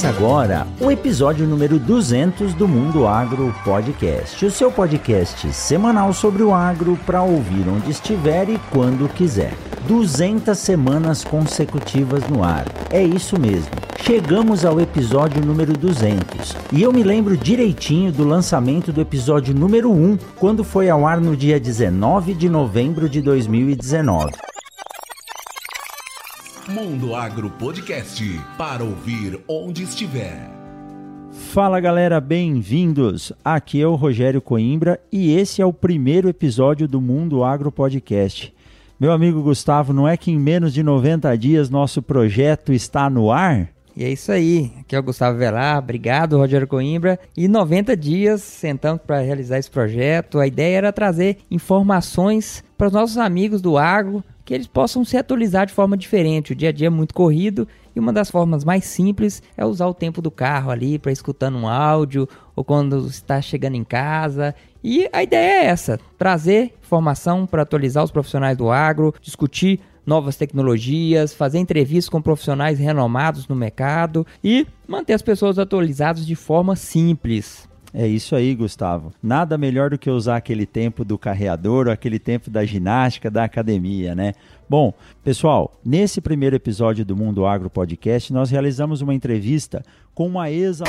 Começa agora o episódio número 200 do Mundo Agro Podcast, o seu podcast semanal sobre o agro para ouvir onde estiver e quando quiser. 200 semanas consecutivas no ar. É isso mesmo. Chegamos ao episódio número 200 e eu me lembro direitinho do lançamento do episódio número 1, quando foi ao ar no dia 19 de novembro de 2019. Mundo Agro Podcast, para ouvir onde estiver. Fala galera, bem-vindos! Aqui é o Rogério Coimbra e esse é o primeiro episódio do Mundo Agro Podcast. Meu amigo Gustavo, não é que em menos de 90 dias nosso projeto está no ar? E é isso aí. Aqui é o Gustavo Velar. Obrigado, Rogério Coimbra. E 90 dias sentando para realizar esse projeto. A ideia era trazer informações para os nossos amigos do agro, que eles possam se atualizar de forma diferente. O dia a dia é muito corrido e uma das formas mais simples é usar o tempo do carro ali para escutando um áudio ou quando está chegando em casa. E a ideia é essa: trazer informação para atualizar os profissionais do agro, discutir novas tecnologias, fazer entrevistas com profissionais renomados no mercado e manter as pessoas atualizadas de forma simples. É isso aí, Gustavo. Nada melhor do que usar aquele tempo do carreador ou aquele tempo da ginástica, da academia, né? Bom, pessoal, nesse primeiro episódio do Mundo Agro Podcast, nós realizamos uma entrevista com uma ex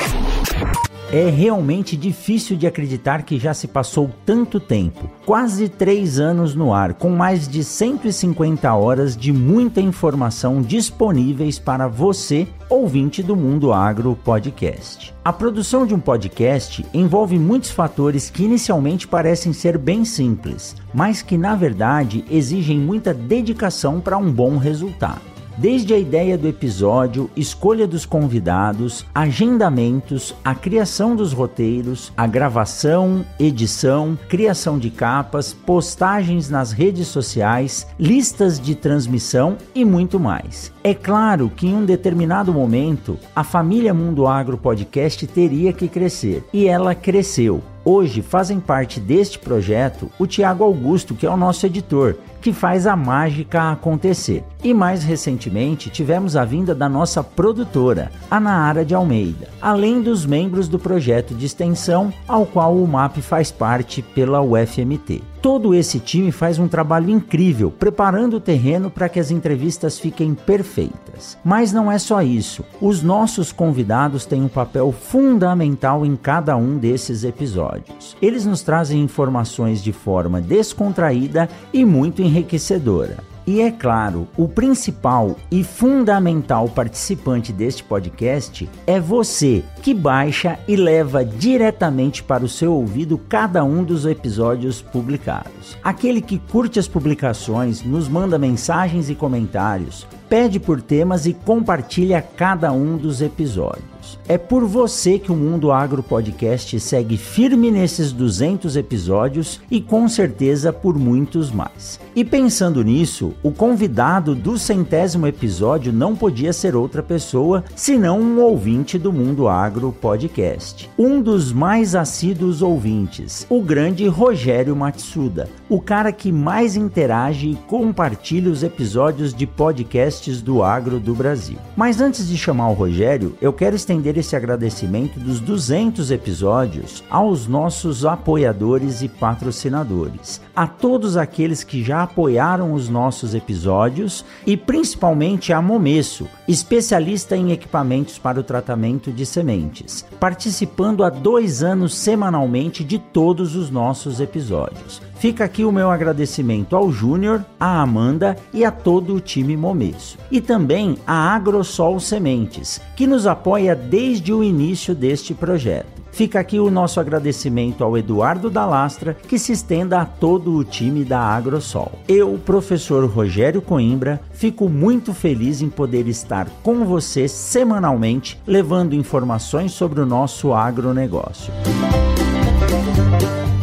é realmente difícil de acreditar que já se passou tanto tempo quase três anos no ar, com mais de 150 horas de muita informação disponíveis para você, ouvinte do Mundo Agro Podcast. A produção de um podcast envolve muitos fatores que inicialmente parecem ser bem simples, mas que na verdade exigem muita dedicação para um bom resultado. Desde a ideia do episódio, escolha dos convidados, agendamentos, a criação dos roteiros, a gravação, edição, criação de capas, postagens nas redes sociais, listas de transmissão e muito mais. É claro que em um determinado momento a família Mundo Agro Podcast teria que crescer e ela cresceu. Hoje fazem parte deste projeto o Tiago Augusto, que é o nosso editor, que faz a mágica acontecer. E mais recentemente tivemos a vinda da nossa produtora, a Naara de Almeida, além dos membros do projeto de extensão ao qual o MAP faz parte pela UFMT. Todo esse time faz um trabalho incrível, preparando o terreno para que as entrevistas fiquem perfeitas. Mas não é só isso. Os nossos convidados têm um papel fundamental em cada um desses episódios. Eles nos trazem informações de forma descontraída e muito enriquecedora. E é claro, o principal e fundamental participante deste podcast é você, que baixa e leva diretamente para o seu ouvido cada um dos episódios publicados. Aquele que curte as publicações, nos manda mensagens e comentários, pede por temas e compartilha cada um dos episódios. É por você que o Mundo Agro Podcast segue firme nesses 200 episódios e com certeza por muitos mais. E pensando nisso, o convidado do centésimo episódio não podia ser outra pessoa senão um ouvinte do Mundo Agro Podcast. Um dos mais assíduos ouvintes, o grande Rogério Matsuda, o cara que mais interage e compartilha os episódios de podcasts do agro do Brasil. Mas antes de chamar o Rogério, eu quero estender esse agradecimento dos 200 episódios aos nossos apoiadores e patrocinadores, a todos aqueles que já apoiaram os nossos episódios e principalmente a Momesso, especialista em equipamentos para o tratamento de sementes, participando há dois anos semanalmente de todos os nossos episódios. Fica aqui o meu agradecimento ao Júnior, à Amanda e a todo o time Momesso. E também à Agrosol Sementes, que nos apoia desde o início deste projeto. Fica aqui o nosso agradecimento ao Eduardo Dalastra, que se estenda a todo o time da Agrosol. Eu, professor Rogério Coimbra, fico muito feliz em poder estar com você semanalmente, levando informações sobre o nosso agronegócio.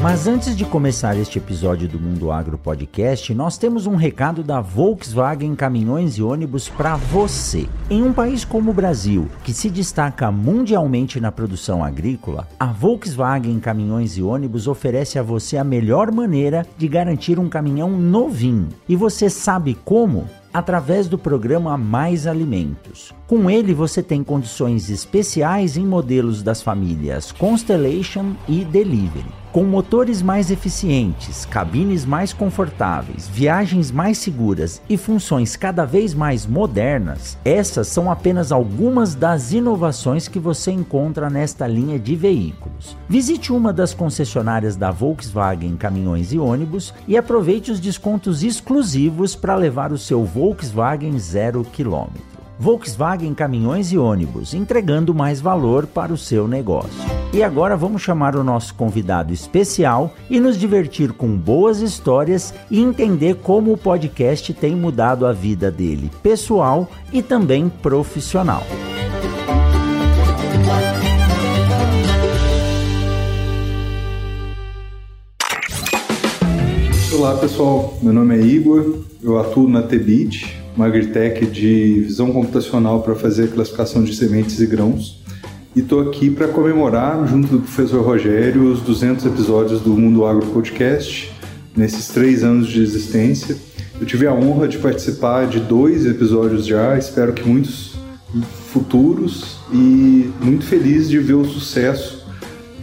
Mas antes de começar este episódio do Mundo Agro Podcast, nós temos um recado da Volkswagen Caminhões e Ônibus para você. Em um país como o Brasil, que se destaca mundialmente na produção agrícola, a Volkswagen Caminhões e Ônibus oferece a você a melhor maneira de garantir um caminhão novinho. E você sabe como? através do programa Mais Alimentos. Com ele você tem condições especiais em modelos das famílias Constellation e Delivery. Com motores mais eficientes, cabines mais confortáveis, viagens mais seguras e funções cada vez mais modernas, essas são apenas algumas das inovações que você encontra nesta linha de veículos. Visite uma das concessionárias da Volkswagen Caminhões e Ônibus e aproveite os descontos exclusivos para levar o seu Volkswagen zero quilômetro. Volkswagen Caminhões e Ônibus, entregando mais valor para o seu negócio. E agora vamos chamar o nosso convidado especial e nos divertir com boas histórias e entender como o podcast tem mudado a vida dele, pessoal e também profissional. Olá pessoal, meu nome é Igor, eu atuo na Tebit, uma agritech de visão computacional para fazer classificação de sementes e grãos. E estou aqui para comemorar, junto do professor Rogério, os 200 episódios do Mundo Agro Podcast, nesses três anos de existência. Eu tive a honra de participar de dois episódios já, espero que muitos futuros, e muito feliz de ver o sucesso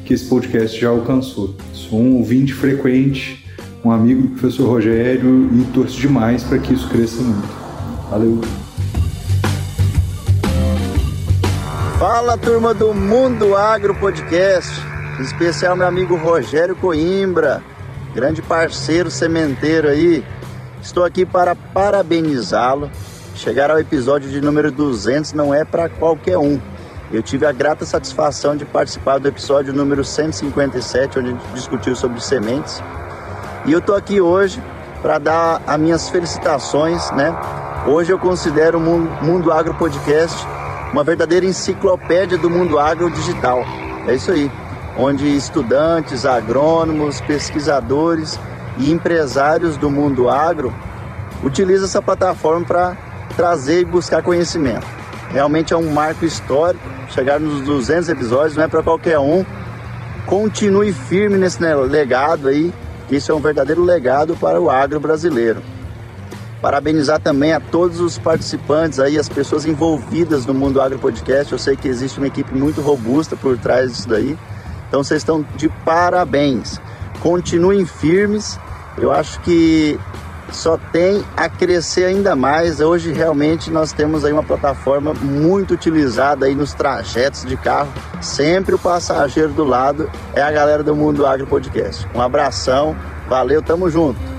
que esse podcast já alcançou. Sou um ouvinte frequente, um amigo do professor Rogério e torço demais para que isso cresça muito. Valeu! Fala turma do Mundo Agro Podcast, em especial meu amigo Rogério Coimbra, grande parceiro sementeiro aí. Estou aqui para parabenizá-lo. Chegar ao episódio de número 200 não é para qualquer um. Eu tive a grata satisfação de participar do episódio número 157, onde a gente discutiu sobre sementes. E eu estou aqui hoje para dar as minhas felicitações, né? Hoje eu considero o Mundo Agro Podcast uma verdadeira enciclopédia do mundo agro digital. É isso aí, onde estudantes, agrônomos, pesquisadores e empresários do mundo agro utilizam essa plataforma para trazer e buscar conhecimento. Realmente é um marco histórico, chegar nos 200 episódios não é para qualquer um. Continue firme nesse legado aí, que isso é um verdadeiro legado para o agro brasileiro. Parabenizar também a todos os participantes aí, as pessoas envolvidas no Mundo Agro Podcast. Eu sei que existe uma equipe muito robusta por trás disso daí. Então vocês estão de parabéns. Continuem firmes. Eu acho que só tem a crescer ainda mais. Hoje realmente nós temos aí uma plataforma muito utilizada aí nos trajetos de carro. Sempre o passageiro do lado é a galera do Mundo Agro Podcast. Um abração, valeu, tamo junto.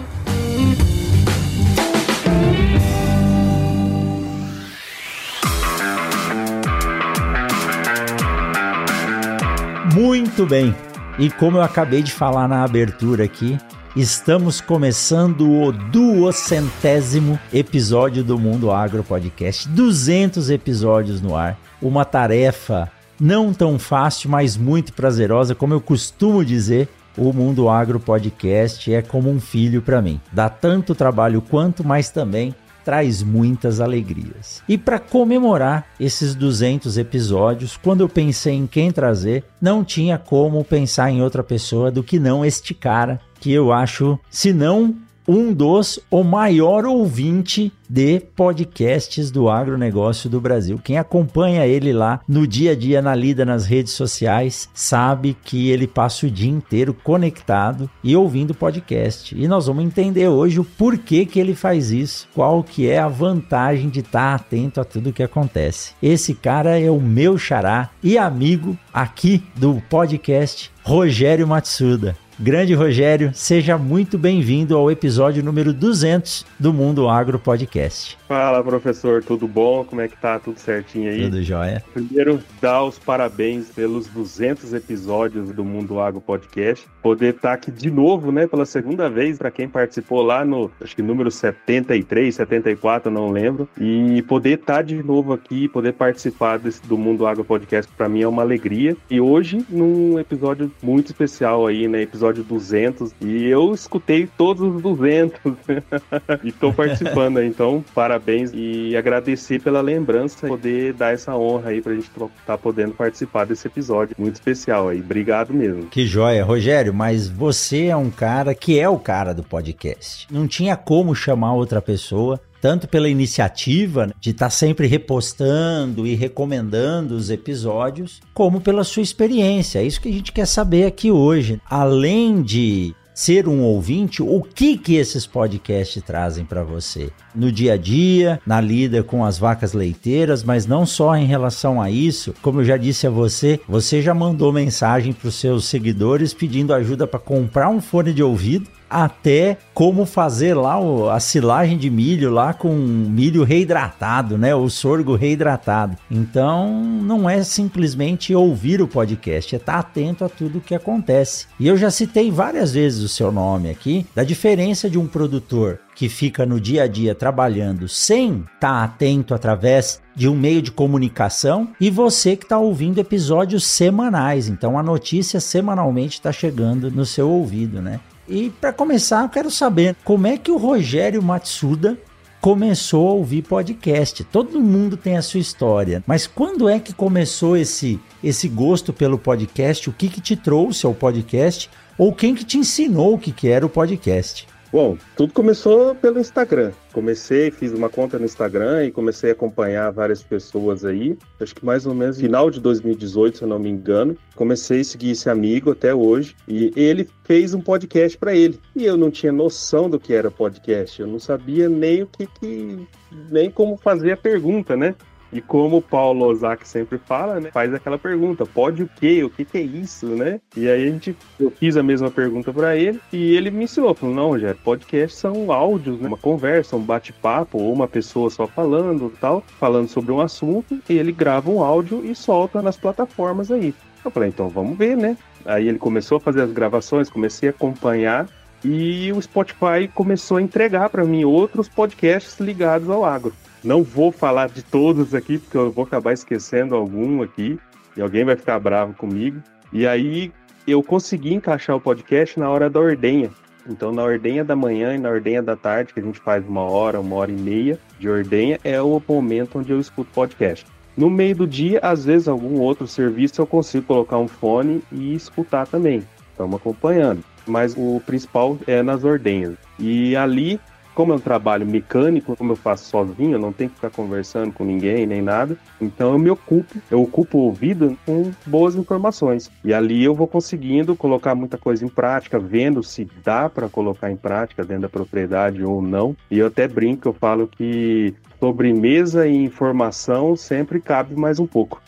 Muito bem. E como eu acabei de falar na abertura aqui, estamos começando o duocentésimo episódio do Mundo Agro Podcast. 200 episódios no ar. Uma tarefa não tão fácil, mas muito prazerosa, como eu costumo dizer. O Mundo Agro Podcast é como um filho para mim. Dá tanto trabalho quanto, mas também traz muitas alegrias. E para comemorar esses 200 episódios, quando eu pensei em quem trazer, não tinha como pensar em outra pessoa do que não este cara, que eu acho, se não um dos o maior ouvinte de podcasts do agronegócio do Brasil. Quem acompanha ele lá no dia a dia, na lida nas redes sociais, sabe que ele passa o dia inteiro conectado e ouvindo podcast. E nós vamos entender hoje o porquê que ele faz isso, qual que é a vantagem de estar atento a tudo que acontece. Esse cara é o meu xará e amigo aqui do podcast Rogério Matsuda. Grande Rogério, seja muito bem-vindo ao episódio número 200 do Mundo Agro Podcast. Fala, professor, tudo bom? Como é que tá? Tudo certinho aí? Tudo jóia. Primeiro, dar os parabéns pelos 200 episódios do Mundo Agro Podcast. Poder estar tá aqui de novo, né, pela segunda vez, para quem participou lá no, acho que número 73, 74, não lembro. E poder estar tá de novo aqui, poder participar desse, do Mundo Agro Podcast, para mim é uma alegria. E hoje, num episódio muito especial aí, né, episódio 200. E eu escutei todos os 200 e estou participando, então, parabéns e agradecer pela lembrança, poder dar essa honra aí pra gente tá podendo participar desse episódio muito especial aí. Obrigado mesmo. Que joia, Rogério, mas você é um cara que é o cara do podcast. Não tinha como chamar outra pessoa tanto pela iniciativa de estar tá sempre repostando e recomendando os episódios, como pela sua experiência. É isso que a gente quer saber aqui hoje. Além de ser um ouvinte, o que que esses podcasts trazem para você no dia a dia, na lida com as vacas leiteiras, mas não só em relação a isso. Como eu já disse a você, você já mandou mensagem para os seus seguidores pedindo ajuda para comprar um fone de ouvido até como fazer lá o, a silagem de milho lá com milho reidratado, né? O sorgo reidratado. Então, não é simplesmente ouvir o podcast, é estar atento a tudo que acontece. E eu já citei várias vezes o seu nome aqui, da diferença de um produtor que fica no dia a dia trabalhando sem estar atento através de um meio de comunicação e você que está ouvindo episódios semanais. Então a notícia semanalmente está chegando no seu ouvido, né? E para começar, eu quero saber como é que o Rogério Matsuda começou a ouvir podcast. Todo mundo tem a sua história, mas quando é que começou esse esse gosto pelo podcast? O que que te trouxe ao podcast? Ou quem que te ensinou o que que era o podcast? Bom, tudo começou pelo Instagram. Comecei, fiz uma conta no Instagram e comecei a acompanhar várias pessoas aí. Acho que mais ou menos final de 2018, se eu não me engano. Comecei a seguir esse amigo até hoje e ele fez um podcast para ele. E eu não tinha noção do que era podcast. Eu não sabia nem o que, que nem como fazer a pergunta, né? E como o Paulo Ozaki sempre fala, né? Faz aquela pergunta: pode o quê? O que, que é isso, né? E aí a gente, eu fiz a mesma pergunta para ele e ele me ensinou: falou, não, Rogério, podcast são áudios, né? Uma conversa, um bate-papo, ou uma pessoa só falando tal, falando sobre um assunto, e ele grava um áudio e solta nas plataformas aí. Eu falei, então vamos ver, né? Aí ele começou a fazer as gravações, comecei a acompanhar e o Spotify começou a entregar para mim outros podcasts ligados ao agro. Não vou falar de todos aqui, porque eu vou acabar esquecendo algum aqui, e alguém vai ficar bravo comigo. E aí eu consegui encaixar o podcast na hora da ordenha. Então, na ordenha da manhã e na ordenha da tarde, que a gente faz uma hora, uma hora e meia de ordenha, é o momento onde eu escuto podcast. No meio do dia, às vezes, algum outro serviço eu consigo colocar um fone e escutar também. Estamos acompanhando. Mas o principal é nas ordenhas. E ali como é um trabalho mecânico, como eu faço sozinho, eu não tenho que ficar conversando com ninguém nem nada, então eu me ocupo, eu ocupo o ouvido com boas informações. E ali eu vou conseguindo colocar muita coisa em prática, vendo se dá para colocar em prática dentro da propriedade ou não. E eu até brinco, eu falo que sobremesa e informação sempre cabe mais um pouco.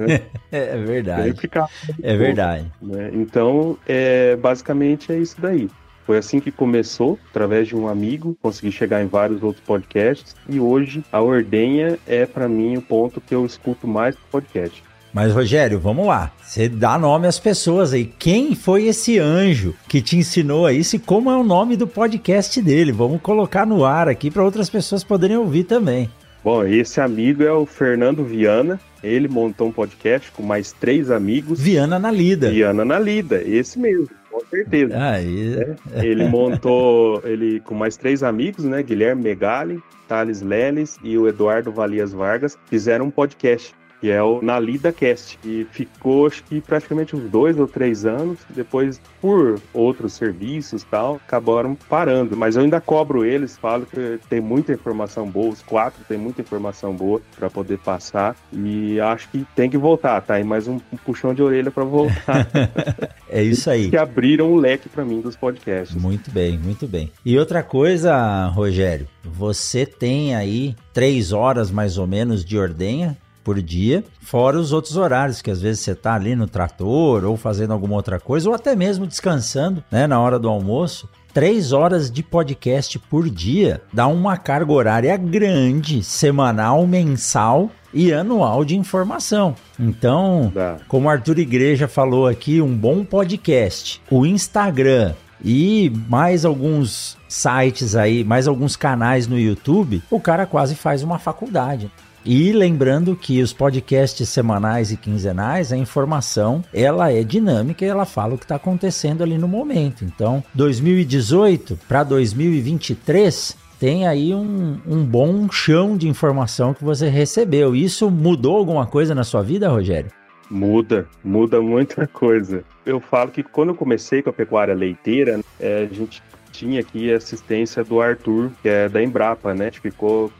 Né? é verdade. Cabe. é pouco, verdade. Né? Então, é, basicamente é isso daí. Foi assim que começou, através de um amigo, consegui chegar em vários outros podcasts e hoje a Ordenha é para mim o ponto que eu escuto mais podcast. Mas Rogério, vamos lá. Você dá nome às pessoas aí. Quem foi esse anjo que te ensinou a isso e como é o nome do podcast dele? Vamos colocar no ar aqui para outras pessoas poderem ouvir também. Bom, esse amigo é o Fernando Viana. Ele montou um podcast com mais três amigos. Viana na Lida. Viana na Lida, esse mesmo com certeza. Aí. É. Ele montou, ele com mais três amigos, né? Guilherme Megali, Thales Leles e o Eduardo Valias Vargas, fizeram um podcast que é o Na Lida Cast. E ficou, acho que praticamente uns dois ou três anos. Depois, por outros serviços tal, acabaram parando. Mas eu ainda cobro eles, falo que tem muita informação boa. Os quatro tem muita informação boa para poder passar. E acho que tem que voltar, tá? E mais um, um puxão de orelha para voltar. é isso aí. Que abriram o leque para mim dos podcasts. Muito bem, muito bem. E outra coisa, Rogério, você tem aí três horas mais ou menos de ordenha por dia, fora os outros horários que às vezes você está ali no trator ou fazendo alguma outra coisa ou até mesmo descansando, né, na hora do almoço. Três horas de podcast por dia dá uma carga horária grande, semanal, mensal e anual de informação. Então, como Arthur Igreja falou aqui, um bom podcast, o Instagram e mais alguns sites aí, mais alguns canais no YouTube, o cara quase faz uma faculdade. E lembrando que os podcasts semanais e quinzenais, a informação ela é dinâmica e ela fala o que está acontecendo ali no momento. Então, 2018 para 2023 tem aí um, um bom chão de informação que você recebeu. Isso mudou alguma coisa na sua vida, Rogério? Muda, muda muita coisa. Eu falo que quando eu comecei com a pecuária leiteira, é, a gente tinha aqui a assistência do Arthur, que é da Embrapa, né? A gente ficou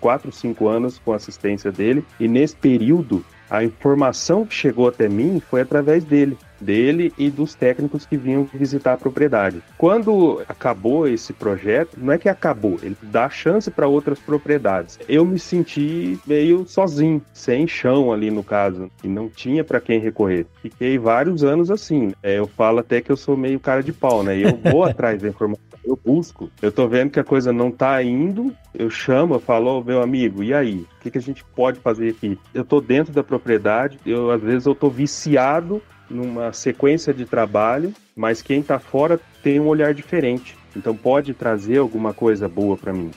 4, 5 anos com a assistência dele, e nesse período a informação que chegou até mim foi através dele dele e dos técnicos que vinham visitar a propriedade. Quando acabou esse projeto, não é que acabou, ele dá chance para outras propriedades. Eu me senti meio sozinho, sem chão ali no caso, e não tinha para quem recorrer. Fiquei vários anos assim. É, eu falo até que eu sou meio cara de pau, né? Eu vou atrás da informação eu busco. Eu tô vendo que a coisa não tá indo, eu chamo, eu falo, oh, meu amigo, e aí? O que, que a gente pode fazer aqui? Eu tô dentro da propriedade, eu às vezes eu tô viciado numa sequência de trabalho, mas quem está fora tem um olhar diferente. Então pode trazer alguma coisa boa para mim.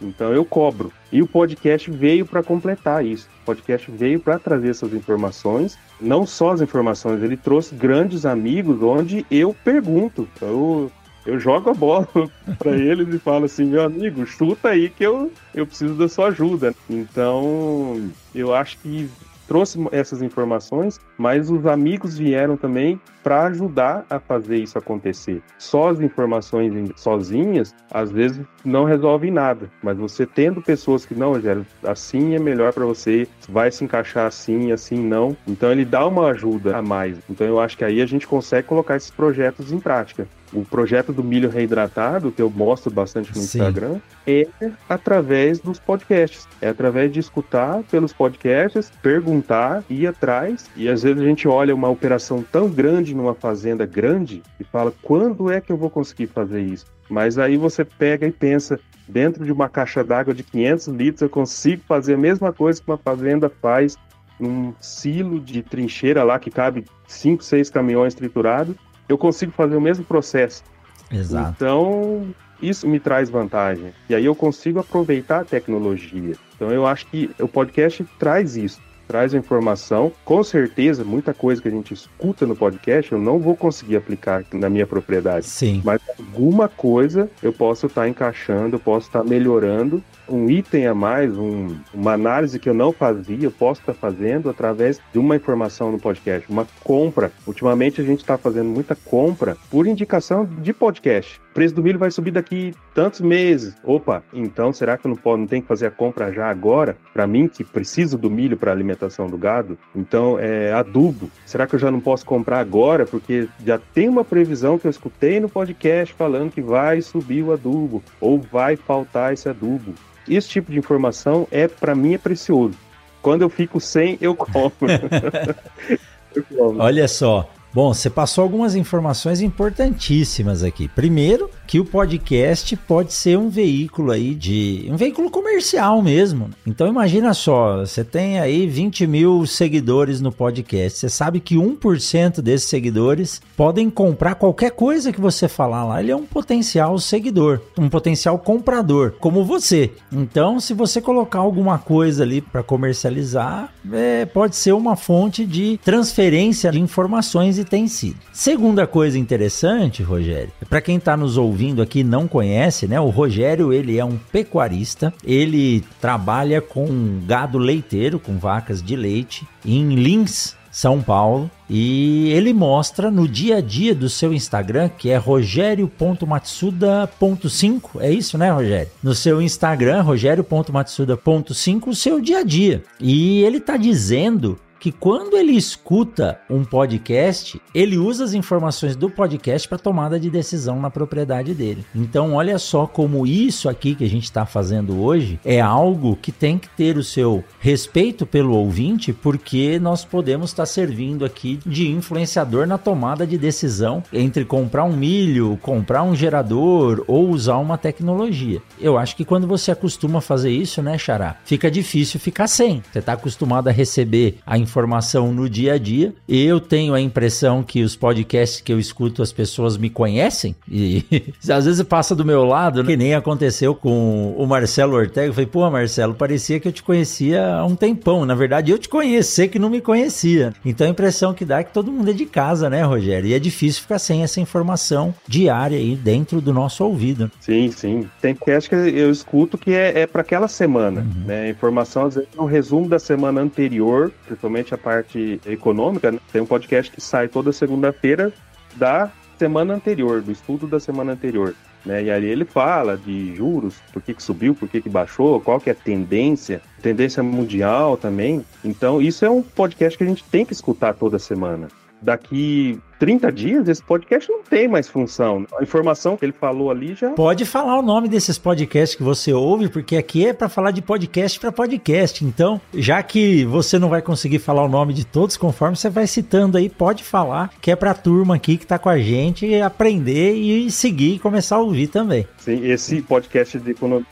Então eu cobro. E o podcast veio para completar isso. O podcast veio para trazer essas informações, não só as informações, ele trouxe grandes amigos onde eu pergunto. Eu, eu jogo a bola para eles e falo assim, meu amigo, chuta aí que eu, eu preciso da sua ajuda. Então, eu acho que trouxe essas informações, mas os amigos vieram também para ajudar a fazer isso acontecer. Só as informações sozinhas, às vezes, não resolvem nada, mas você tendo pessoas que, não, Rogério, assim é melhor para você, vai se encaixar assim, assim não. Então, ele dá uma ajuda a mais. Então, eu acho que aí a gente consegue colocar esses projetos em prática o projeto do milho reidratado, que eu mostro bastante no Sim. Instagram, é através dos podcasts. É através de escutar pelos podcasts, perguntar, ir atrás. E às vezes a gente olha uma operação tão grande numa fazenda grande e fala: quando é que eu vou conseguir fazer isso? Mas aí você pega e pensa: dentro de uma caixa d'água de 500 litros, eu consigo fazer a mesma coisa que uma fazenda faz num silo de trincheira lá que cabe 5, 6 caminhões triturados eu consigo fazer o mesmo processo. Exato. Então, isso me traz vantagem. E aí eu consigo aproveitar a tecnologia. Então eu acho que o podcast traz isso traz a informação. Com certeza, muita coisa que a gente escuta no podcast eu não vou conseguir aplicar na minha propriedade. Sim. Mas alguma coisa eu posso estar tá encaixando, eu posso estar tá melhorando. Um item a mais, um, uma análise que eu não fazia, eu posso estar tá fazendo através de uma informação no podcast, uma compra. Ultimamente a gente está fazendo muita compra por indicação de podcast preço do milho vai subir daqui tantos meses. Opa, então será que eu não, posso, não tenho que fazer a compra já agora? Para mim, que preciso do milho para alimentação do gado? Então, é adubo. Será que eu já não posso comprar agora? Porque já tem uma previsão que eu escutei no podcast falando que vai subir o adubo ou vai faltar esse adubo. Esse tipo de informação é para mim é precioso. Quando eu fico sem, eu compro. eu compro. Olha só, Bom, você passou algumas informações importantíssimas aqui. Primeiro, que o podcast pode ser um veículo aí de. um veículo comercial mesmo. Então imagina só, você tem aí 20 mil seguidores no podcast. Você sabe que 1% desses seguidores podem comprar qualquer coisa que você falar lá. Ele é um potencial seguidor, um potencial comprador, como você. Então, se você colocar alguma coisa ali para comercializar, é, pode ser uma fonte de transferência de informações e tem sido. Segunda coisa interessante, Rogério, para quem está nos ouvindo aqui não conhece, né? O Rogério ele é um pecuarista, ele trabalha com gado leiteiro, com vacas de leite em Lins, são Paulo. E ele mostra no dia a dia do seu Instagram, que é rogério.matsuda.5, é isso, né, Rogério? No seu Instagram, rogério.matsuda.5, o seu dia a dia. E ele tá dizendo que quando ele escuta um podcast, ele usa as informações do podcast para tomada de decisão na propriedade dele. Então, olha só como isso aqui que a gente está fazendo hoje é algo que tem que ter o seu respeito pelo ouvinte, porque nós podemos estar tá servindo aqui de influenciador na tomada de decisão entre comprar um milho, comprar um gerador ou usar uma tecnologia. Eu acho que quando você acostuma a fazer isso, né, Xará, fica difícil ficar sem. Você está acostumado a receber a informação no dia a dia. Eu tenho a impressão que os podcasts que eu escuto, as pessoas me conhecem e às vezes passa do meu lado, né? que nem aconteceu com o Marcelo Ortega. Eu falei, pô, Marcelo, parecia que eu te conhecia há um tempão. Na verdade, eu te conheço, sei que não me conhecia. Então a impressão que dá é que todo mundo é de casa, né, Rogério? E é difícil ficar sem essa informação diária aí dentro do nosso ouvido. Sim, sim. Tem podcast que eu escuto que é, é para aquela semana, uhum. né? Informação, às vezes, é um resumo da semana anterior, principalmente a parte econômica. Né? Tem um podcast que sai toda segunda-feira da semana anterior, do estudo da semana anterior. Né? E ali ele fala de juros, por que, que subiu, por que, que baixou, qual que é a tendência, tendência mundial também. Então, isso é um podcast que a gente tem que escutar toda semana daqui 30 dias, esse podcast não tem mais função. A informação que ele falou ali já. Pode falar o nome desses podcasts que você ouve, porque aqui é para falar de podcast para podcast. Então, já que você não vai conseguir falar o nome de todos, conforme você vai citando aí, pode falar, que é para a turma aqui que está com a gente aprender e seguir e começar a ouvir também. Sim, esse podcast de economia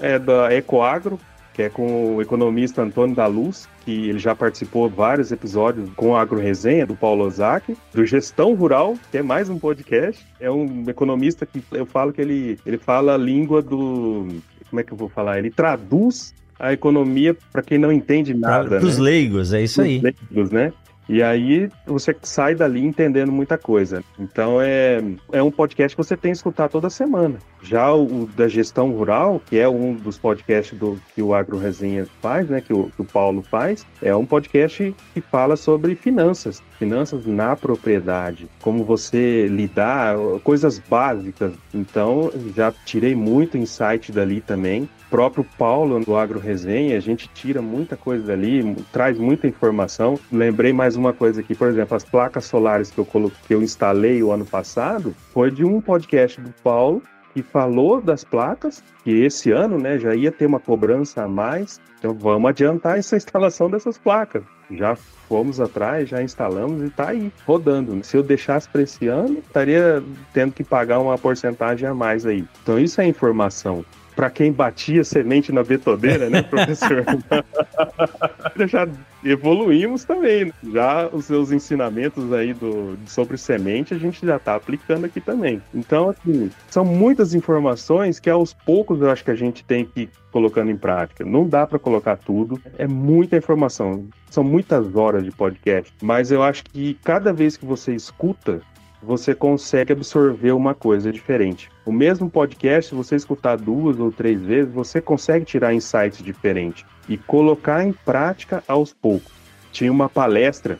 é da Ecoagro, que é com o economista Antônio da Luz, que ele já participou de vários episódios com a Agro Resenha, do Paulo Ozaki, do Gestão Rural, que é mais um podcast. É um economista que eu falo que ele, ele fala a língua do. Como é que eu vou falar? Ele traduz a economia para quem não entende nada. Para os né? leigos, é isso aí. leigos, né? E aí você sai dali entendendo muita coisa. Então é, é um podcast que você tem que escutar toda semana. Já o, o da gestão rural, que é um dos podcasts do, que o Agro Resenha faz, né, que o, que o Paulo faz, é um podcast que fala sobre finanças, finanças na propriedade, como você lidar, coisas básicas. Então já tirei muito insight dali também próprio Paulo do Agro Resenha, a gente tira muita coisa dali, traz muita informação. Lembrei mais uma coisa aqui, por exemplo, as placas solares que eu coloquei, que eu instalei o ano passado, foi de um podcast do Paulo que falou das placas, que esse ano, né, já ia ter uma cobrança a mais. Então vamos adiantar essa instalação dessas placas. Já fomos atrás, já instalamos e está aí, rodando. Se eu deixasse para esse ano, estaria tendo que pagar uma porcentagem a mais aí. Então isso é informação para quem batia semente na betoneira, né, professor? já evoluímos também. Né? Já os seus ensinamentos aí do, sobre semente a gente já está aplicando aqui também. Então, assim, são muitas informações que aos poucos eu acho que a gente tem que ir colocando em prática. Não dá para colocar tudo, é muita informação. São muitas horas de podcast, mas eu acho que cada vez que você escuta, você consegue absorver uma coisa diferente. O mesmo podcast, se você escutar duas ou três vezes, você consegue tirar insights diferentes e colocar em prática aos poucos. Tinha uma palestra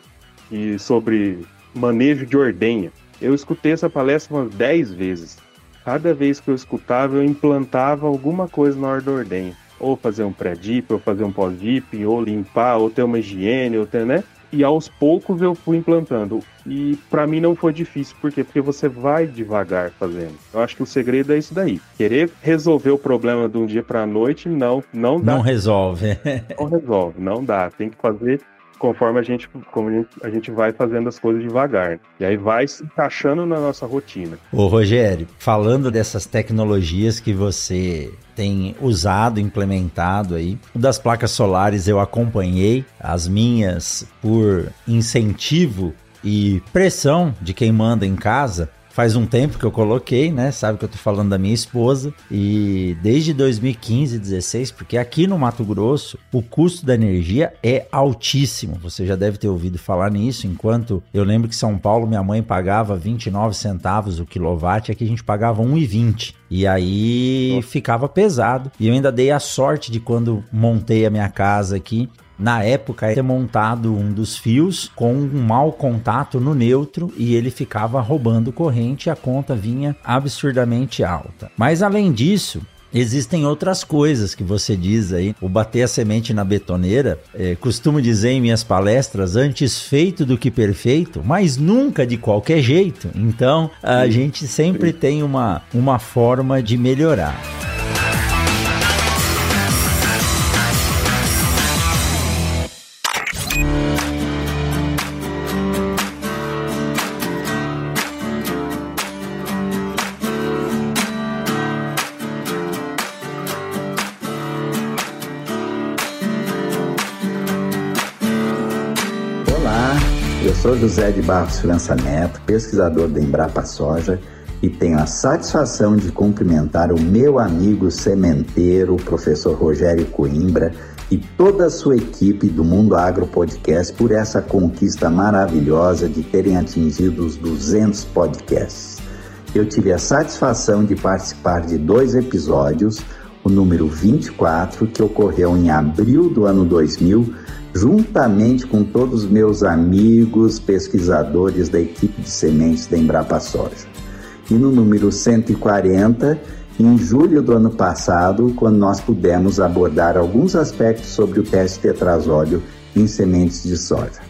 sobre manejo de ordenha. Eu escutei essa palestra umas 10 vezes. Cada vez que eu escutava, eu implantava alguma coisa na hora da ordenha. Ou fazer um pré-dip, ou fazer um pós-dip, ou limpar, ou ter uma higiene, ou ter, né? E aos poucos eu fui implantando. E para mim não foi difícil, por quê? Porque você vai devagar fazendo. Eu acho que o segredo é isso daí. Querer resolver o problema de um dia para a noite, não, não dá. Não resolve. não resolve, não dá. Tem que fazer conforme a gente, como a gente, a gente vai fazendo as coisas devagar. E aí vai se encaixando na nossa rotina. Ô Rogério, falando dessas tecnologias que você tem usado, implementado aí. Das placas solares eu acompanhei as minhas por incentivo e pressão de quem manda em casa faz um tempo que eu coloquei, né? Sabe que eu tô falando da minha esposa. E desde 2015, 16, porque aqui no Mato Grosso o custo da energia é altíssimo. Você já deve ter ouvido falar nisso. Enquanto eu lembro que São Paulo minha mãe pagava 29 centavos o quilowatt, aqui a gente pagava 1,20. E aí ficava pesado. E eu ainda dei a sorte de quando montei a minha casa aqui, na época, ter montado um dos fios com um mau contato no neutro e ele ficava roubando corrente e a conta vinha absurdamente alta. Mas além disso, existem outras coisas que você diz aí. O bater a semente na betoneira, é, costumo dizer em minhas palestras, antes feito do que perfeito, mas nunca de qualquer jeito. Então, a gente sempre tem uma, uma forma de melhorar. Sou José de Barros Neto, pesquisador da Embrapa Soja e tenho a satisfação de cumprimentar o meu amigo sementeiro, professor Rogério Coimbra e toda a sua equipe do Mundo Agro Podcast por essa conquista maravilhosa de terem atingido os 200 podcasts. Eu tive a satisfação de participar de dois episódios, o número 24, que ocorreu em abril do ano 2000, juntamente com todos os meus amigos pesquisadores da equipe de sementes da Embrapa Soja. E no número 140, em julho do ano passado, quando nós pudemos abordar alguns aspectos sobre o teste tetrazóleo em sementes de soja.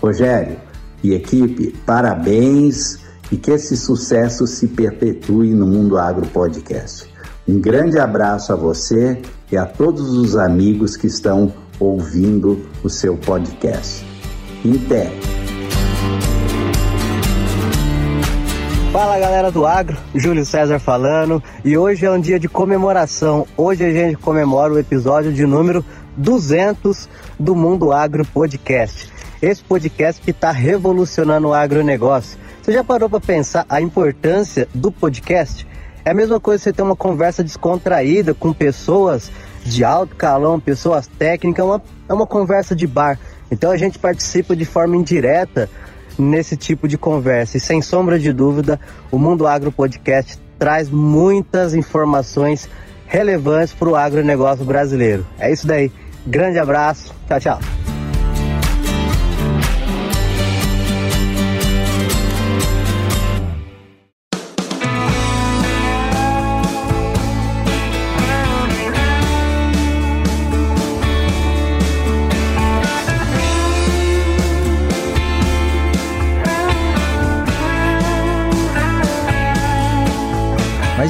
Rogério e equipe, parabéns e que esse sucesso se perpetue no Mundo Agro Podcast. Um grande abraço a você e a todos os amigos que estão ouvindo o seu podcast. Até! Fala galera do Agro, Júlio César falando e hoje é um dia de comemoração. Hoje a gente comemora o episódio de número 200 do Mundo Agro Podcast. Esse podcast que está revolucionando o agronegócio. Você já parou para pensar a importância do podcast? É a mesma coisa você ter uma conversa descontraída com pessoas de alto calão, pessoas técnicas, é uma, é uma conversa de bar. Então a gente participa de forma indireta nesse tipo de conversa. E sem sombra de dúvida, o Mundo Agro Podcast traz muitas informações relevantes para o agronegócio brasileiro. É isso daí. Grande abraço. Tchau, tchau.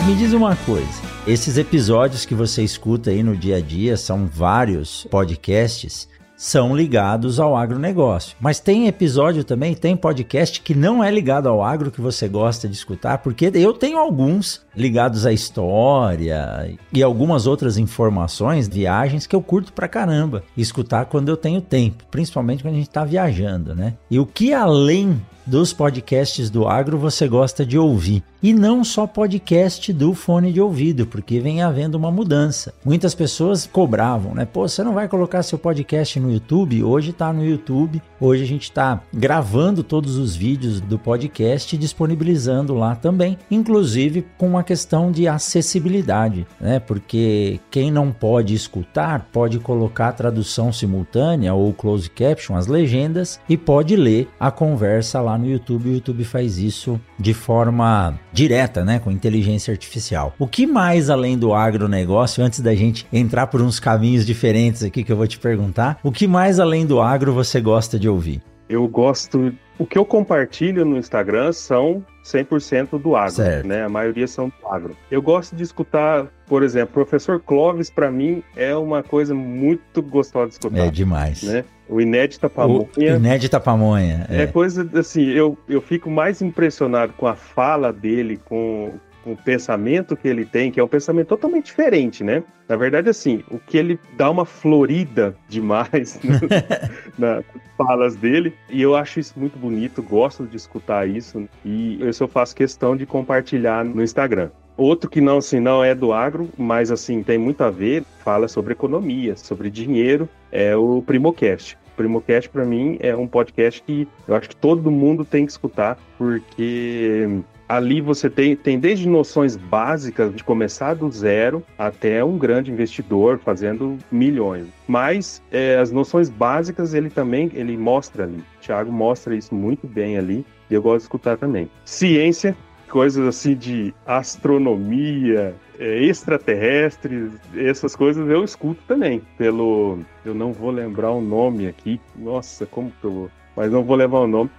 Me diz uma coisa. Esses episódios que você escuta aí no dia a dia são vários podcasts são ligados ao agronegócio. Mas tem episódio também, tem podcast que não é ligado ao agro que você gosta de escutar, porque eu tenho alguns ligados à história e algumas outras informações, viagens que eu curto pra caramba escutar quando eu tenho tempo, principalmente quando a gente tá viajando, né? E o que além dos podcasts do agro você gosta de ouvir. E não só podcast do fone de ouvido, porque vem havendo uma mudança. Muitas pessoas cobravam, né? Pô, você não vai colocar seu podcast no YouTube? Hoje está no YouTube. Hoje a gente está gravando todos os vídeos do podcast e disponibilizando lá também, inclusive com uma questão de acessibilidade, né? Porque quem não pode escutar pode colocar tradução simultânea ou closed caption, as legendas, e pode ler a conversa lá no YouTube. O YouTube faz isso de forma direta, né, com inteligência artificial. O que mais além do agronegócio, antes da gente entrar por uns caminhos diferentes aqui que eu vou te perguntar, o que mais além do agro você gosta de ouvir? Eu gosto. O que eu compartilho no Instagram são 100% do agro, certo. né? A maioria são do agro. Eu gosto de escutar, por exemplo, professor Clóvis, para mim, é uma coisa muito gostosa de escutar. É demais. Né? O Inédita Pamonha. O Inédita Pamonha. É. é coisa assim, eu, eu fico mais impressionado com a fala dele, com, com o pensamento que ele tem, que é um pensamento totalmente diferente, né? Na verdade, assim, o que ele dá uma florida demais nas falas dele, e eu acho isso muito bonito, gosto de escutar isso, e isso eu faço questão de compartilhar no Instagram. Outro que não, assim, não é do agro, mas assim, tem muito a ver, fala sobre economia, sobre dinheiro, é o Primocast. Primocast para mim é um podcast que eu acho que todo mundo tem que escutar, porque ali você tem, tem desde noções básicas de começar do zero até um grande investidor fazendo milhões. Mas é, as noções básicas ele também ele mostra ali. O Thiago mostra isso muito bem ali e eu gosto de escutar também. Ciência, coisas assim de astronomia, é, extraterrestres, essas coisas eu escuto também. Pelo. Eu não vou lembrar o nome aqui. Nossa, como que eu vou. Mas não vou levar o nome.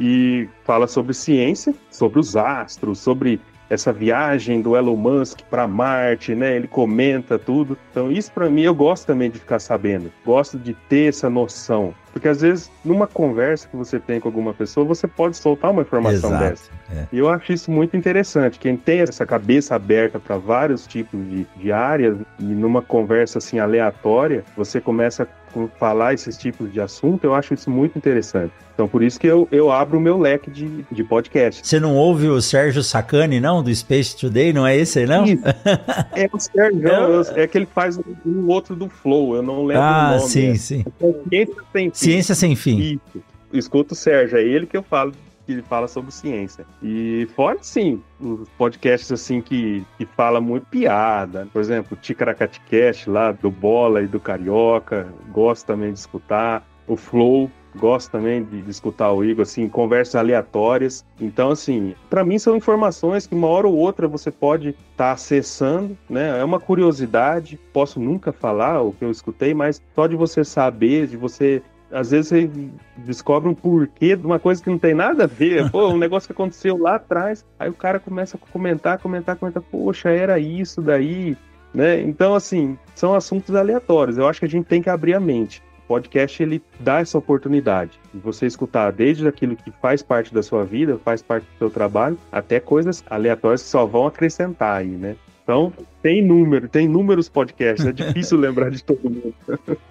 E fala sobre ciência, sobre os astros, sobre essa viagem do Elon Musk para Marte, né? Ele comenta tudo. Então isso para mim eu gosto também de ficar sabendo. Gosto de ter essa noção. Porque às vezes, numa conversa que você tem com alguma pessoa, você pode soltar uma informação Exato, dessa. é. E eu acho isso muito interessante. Quem tem essa cabeça aberta para vários tipos de, de áreas, e numa conversa assim aleatória, você começa a falar esses tipos de assunto, eu acho isso muito interessante. Então, por isso que eu, eu abro o meu leque de, de podcast. Você não ouve o Sérgio Sacani, não? Do Space Today? Não é esse aí, não? Isso. É o Sérgio, é que ele faz um, um outro do Flow, eu não lembro ah, o nome. sim, é. sim. Ciência sem fim. Ciência sem fim. Isso. Escuta o Sérgio, é ele que eu falo que fala sobre ciência. E fora, sim, os podcasts assim que, que fala muito piada. Por exemplo, Ticaracatecast lá do Bola e do Carioca, gosto também de escutar. O Flow, gosto também de, de escutar o Igor, assim, conversas aleatórias. Então, assim, para mim são informações que uma hora ou outra você pode estar tá acessando, né? É uma curiosidade, posso nunca falar o que eu escutei, mas só de você saber, de você às vezes você descobre um porquê de uma coisa que não tem nada a ver. Pô, um negócio que aconteceu lá atrás. Aí o cara começa a comentar, comentar, comentar. Poxa, era isso daí, né? Então, assim, são assuntos aleatórios. Eu acho que a gente tem que abrir a mente. O podcast, ele dá essa oportunidade de você escutar desde aquilo que faz parte da sua vida, faz parte do seu trabalho, até coisas aleatórias que só vão acrescentar aí, né? Então, tem número, tem inúmeros podcasts, é difícil lembrar de todo mundo.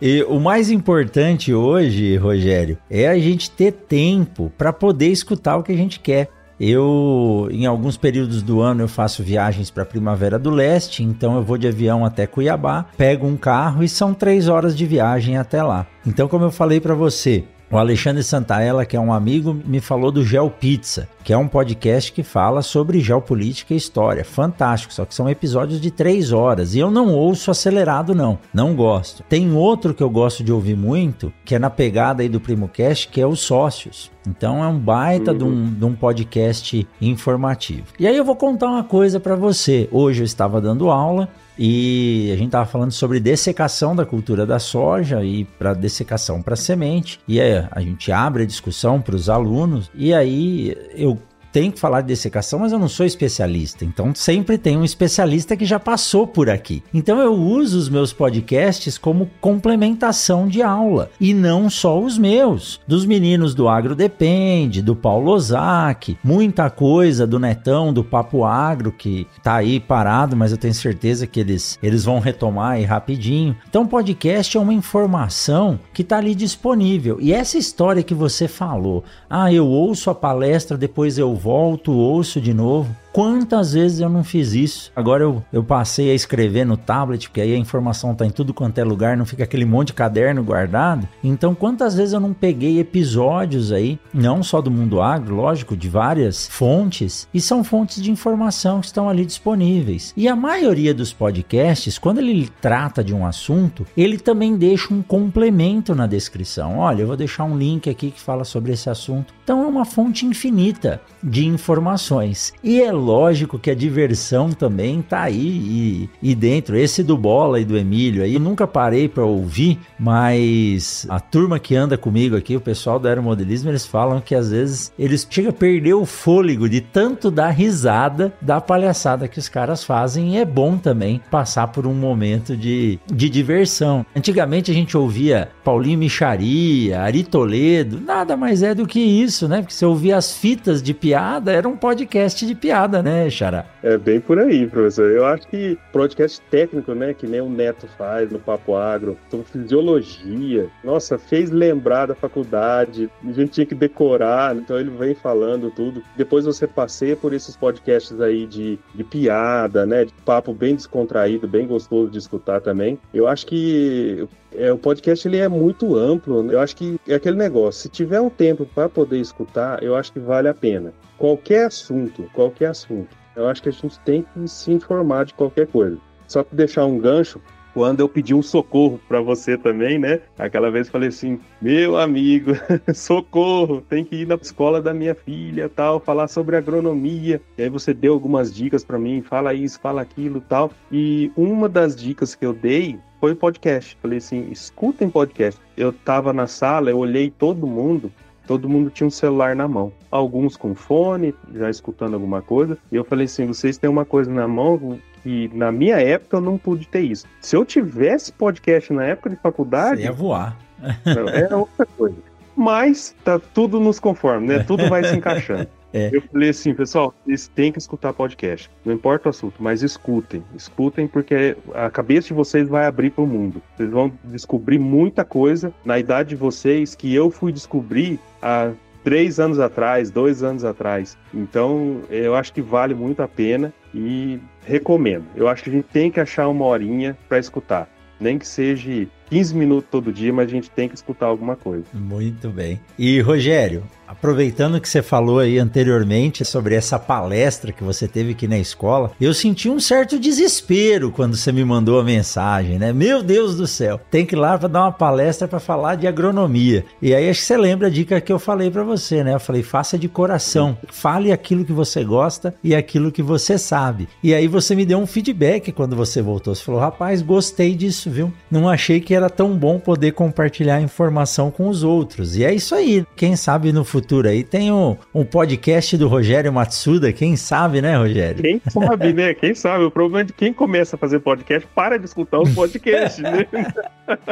E o mais importante hoje, Rogério, é a gente ter tempo para poder escutar o que a gente quer. Eu, em alguns períodos do ano, eu faço viagens para a Primavera do Leste, então eu vou de avião até Cuiabá, pego um carro e são três horas de viagem até lá. Então, como eu falei para você, o Alexandre Santaella, que é um amigo, me falou do Geo Pizza, que é um podcast que fala sobre geopolítica e história. Fantástico, só que são episódios de três horas. E eu não ouço acelerado, não. Não gosto. Tem outro que eu gosto de ouvir muito, que é na pegada aí do PrimoCast, que é os Sócios. Então é um baita uhum. de, um, de um podcast informativo. E aí eu vou contar uma coisa para você. Hoje eu estava dando aula e a gente estava falando sobre dessecação da cultura da soja e para dessecação para semente. E aí a gente abre a discussão para os alunos. E aí eu tenho que falar de dessecação, mas eu não sou especialista. Então sempre tem um especialista que já passou por aqui. Então eu uso os meus podcasts como complementação de aula e não só os meus. Dos meninos do Agro Depende, do Paulo Ozaki, muita coisa do Netão, do Papo Agro que tá aí parado, mas eu tenho certeza que eles eles vão retomar aí rapidinho. Então podcast é uma informação que tá ali disponível. E essa história que você falou, ah, eu ouço a palestra, depois eu volto, ouço de novo. Quantas vezes eu não fiz isso? Agora eu, eu passei a escrever no tablet, porque aí a informação tá em tudo quanto é lugar, não fica aquele monte de caderno guardado. Então, quantas vezes eu não peguei episódios aí, não só do mundo agro, lógico, de várias fontes, e são fontes de informação que estão ali disponíveis. E a maioria dos podcasts, quando ele trata de um assunto, ele também deixa um complemento na descrição. Olha, eu vou deixar um link aqui que fala sobre esse assunto. Então, é uma fonte infinita de informações. E é lógico que a diversão também tá aí e, e dentro. Esse do Bola e do Emílio aí, nunca parei para ouvir, mas a turma que anda comigo aqui, o pessoal do aeromodelismo, eles falam que às vezes eles chegam a perder o fôlego de tanto dar risada da palhaçada que os caras fazem e é bom também passar por um momento de, de diversão. Antigamente a gente ouvia Paulinho Micharia, Ari Toledo, nada mais é do que isso, né? Porque você ouvia as fitas de piada, era um podcast de piada, né, Xará? É bem por aí, professor. Eu acho que podcast técnico, né, que nem o Neto faz no Papo Agro, sobre fisiologia, nossa, fez lembrar da faculdade, a gente tinha que decorar, então ele vem falando tudo. Depois você passeia por esses podcasts aí de, de piada, né, de papo bem descontraído, bem gostoso de escutar também. Eu acho que é, o podcast ele é muito amplo. Né? Eu acho que é aquele negócio. Se tiver um tempo para poder escutar, eu acho que vale a pena. Qualquer assunto, qualquer assunto. Eu acho que a gente tem que se informar de qualquer coisa. Só para deixar um gancho, quando eu pedi um socorro para você também, né? Aquela vez falei assim: meu amigo, socorro, tem que ir na escola da minha filha, tal, falar sobre agronomia. E aí você deu algumas dicas para mim, fala isso, fala aquilo, tal. E uma das dicas que eu dei foi o podcast. Falei assim: escutem podcast. Eu tava na sala, eu olhei todo mundo, todo mundo tinha um celular na mão. Alguns com fone, já escutando alguma coisa. E eu falei assim: vocês têm uma coisa na mão que na minha época eu não pude ter isso. Se eu tivesse podcast na época de faculdade. Você ia voar. Era outra coisa. Mas tá tudo nos conforme, né? Tudo vai se encaixando. É. Eu falei assim, pessoal, vocês têm que escutar podcast. Não importa o assunto, mas escutem. Escutem porque a cabeça de vocês vai abrir para o mundo. Vocês vão descobrir muita coisa na idade de vocês que eu fui descobrir há três anos atrás, dois anos atrás. Então, eu acho que vale muito a pena e recomendo. Eu acho que a gente tem que achar uma horinha para escutar. Nem que seja 15 minutos todo dia, mas a gente tem que escutar alguma coisa. Muito bem. E Rogério, aproveitando que você falou aí anteriormente sobre essa palestra que você teve aqui na escola, eu senti um certo desespero quando você me mandou a mensagem, né? Meu Deus do céu, tem que ir lá para dar uma palestra para falar de agronomia. E aí acho que você lembra a dica que eu falei para você, né? Eu falei, faça de coração, fale aquilo que você gosta e aquilo que você sabe. E aí você me deu um feedback quando você voltou. Você falou, rapaz, gostei disso, viu? Não achei que era tão bom poder compartilhar informação com os outros. E é isso aí. Quem sabe no futuro aí tem um, um podcast do Rogério Matsuda, quem sabe, né, Rogério? Quem sabe, né? Quem sabe? O problema é de quem começa a fazer podcast para de escutar os podcasts, né?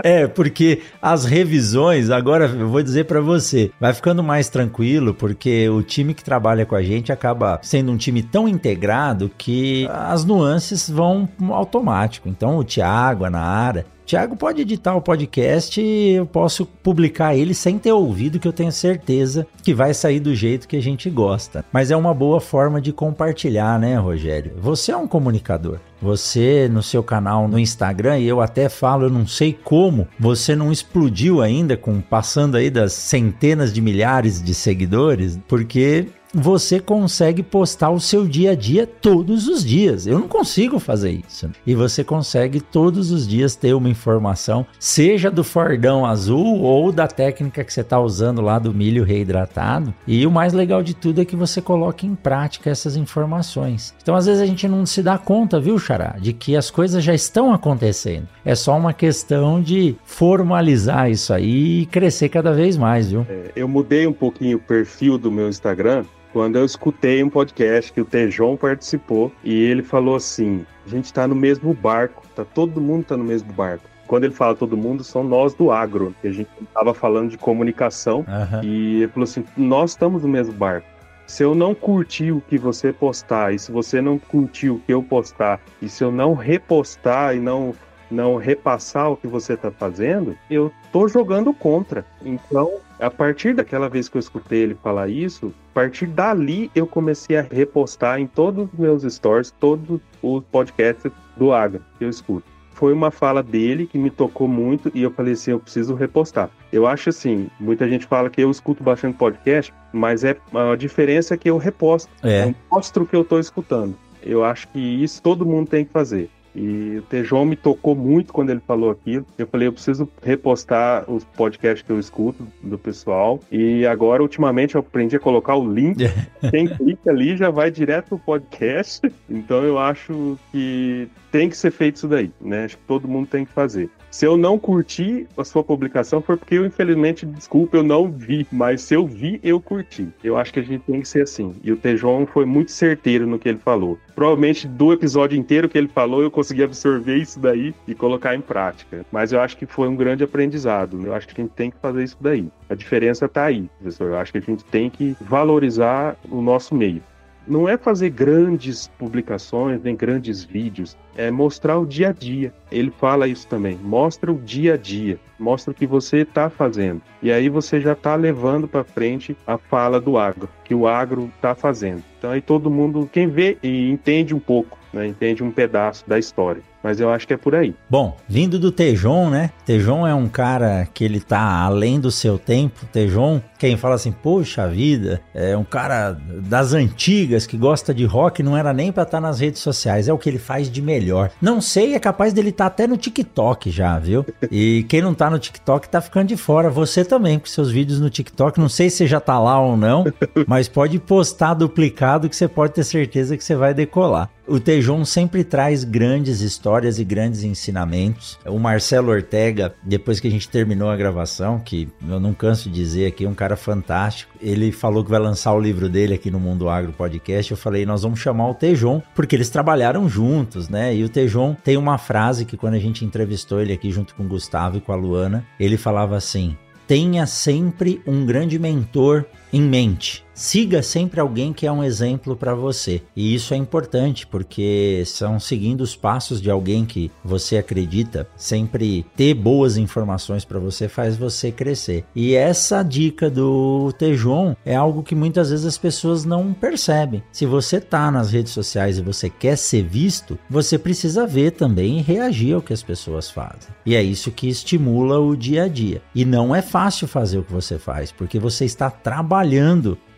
É, porque as revisões, agora eu vou dizer para você, vai ficando mais tranquilo, porque o time que trabalha com a gente acaba sendo um time tão integrado que as nuances vão automático. Então, o Thiago, a Nara, Tiago pode editar o podcast e eu posso publicar ele sem ter ouvido, que eu tenho certeza que vai sair do jeito que a gente gosta. Mas é uma boa forma de compartilhar, né, Rogério? Você é um comunicador. Você no seu canal no Instagram, e eu até falo, eu não sei como, você não explodiu ainda com passando aí das centenas de milhares de seguidores, porque você consegue postar o seu dia a dia todos os dias. Eu não consigo fazer isso. E você consegue todos os dias ter uma informação, seja do Fordão Azul ou da técnica que você está usando lá do milho reidratado. E o mais legal de tudo é que você coloca em prática essas informações. Então, às vezes a gente não se dá conta, viu, Xará, de que as coisas já estão acontecendo. É só uma questão de formalizar isso aí e crescer cada vez mais, viu? É, eu mudei um pouquinho o perfil do meu Instagram quando eu escutei um podcast que o Tejon participou e ele falou assim: a gente está no mesmo barco, tá todo mundo está no mesmo barco. Quando ele fala todo mundo, são nós do agro, que a gente estava falando de comunicação uhum. e ele falou assim: nós estamos no mesmo barco. Se eu não curtir o que você postar, e se você não curtir o que eu postar, e se eu não repostar e não não repassar o que você está fazendo, eu tô jogando contra. Então, a partir daquela vez que eu escutei ele falar isso, a partir dali eu comecei a repostar em todos os meus stories, todos os podcasts do Agro que eu escuto. Foi uma fala dele que me tocou muito e eu falei assim, eu preciso repostar. Eu acho assim, muita gente fala que eu escuto bastante podcast, mas é a diferença é que eu reposto. É. Eu mostro o que eu estou escutando. Eu acho que isso todo mundo tem que fazer. E o Tejon me tocou muito quando ele falou aquilo. Eu falei, eu preciso repostar os podcasts que eu escuto do pessoal. E agora, ultimamente, eu aprendi a colocar o link. Quem clica ali já vai direto pro podcast. Então eu acho que tem que ser feito isso daí, né? Acho que todo mundo tem que fazer. Se eu não curti a sua publicação, foi porque eu, infelizmente, desculpa, eu não vi. Mas se eu vi, eu curti. Eu acho que a gente tem que ser assim. E o Tejon foi muito certeiro no que ele falou. Provavelmente do episódio inteiro que ele falou, eu consegui absorver isso daí e colocar em prática. Mas eu acho que foi um grande aprendizado. Eu acho que a gente tem que fazer isso daí. A diferença está aí, professor. Eu acho que a gente tem que valorizar o nosso meio não é fazer grandes publicações, nem grandes vídeos, é mostrar o dia a dia. Ele fala isso também, mostra o dia a dia, mostra o que você está fazendo. E aí você já está levando para frente a fala do agro, que o agro está fazendo. Então aí todo mundo, quem vê e entende um pouco né? entende um pedaço da história. Mas eu acho que é por aí. Bom, vindo do Tejon, né? Tejon é um cara que ele tá além do seu tempo. Tejon, quem fala assim, poxa vida, é um cara das antigas que gosta de rock, não era nem para estar tá nas redes sociais, é o que ele faz de melhor. Não sei, é capaz dele estar tá até no TikTok já, viu? E quem não tá no TikTok tá ficando de fora. Você também, com seus vídeos no TikTok, não sei se já tá lá ou não, mas pode postar duplicado que você pode ter certeza que você vai decolar. O Tejon sempre traz grandes histórias e grandes ensinamentos. O Marcelo Ortega, depois que a gente terminou a gravação, que eu não canso de dizer aqui, é um cara fantástico, ele falou que vai lançar o livro dele aqui no Mundo Agro Podcast. Eu falei, nós vamos chamar o Tejon, porque eles trabalharam juntos, né? E o Tejon tem uma frase que quando a gente entrevistou ele aqui junto com o Gustavo e com a Luana, ele falava assim: tenha sempre um grande mentor em mente. Siga sempre alguém que é um exemplo para você. E isso é importante porque são seguindo os passos de alguém que você acredita. Sempre ter boas informações para você faz você crescer. E essa dica do Tejon é algo que muitas vezes as pessoas não percebem. Se você tá nas redes sociais e você quer ser visto, você precisa ver também e reagir ao que as pessoas fazem. E é isso que estimula o dia a dia. E não é fácil fazer o que você faz, porque você está trabalhando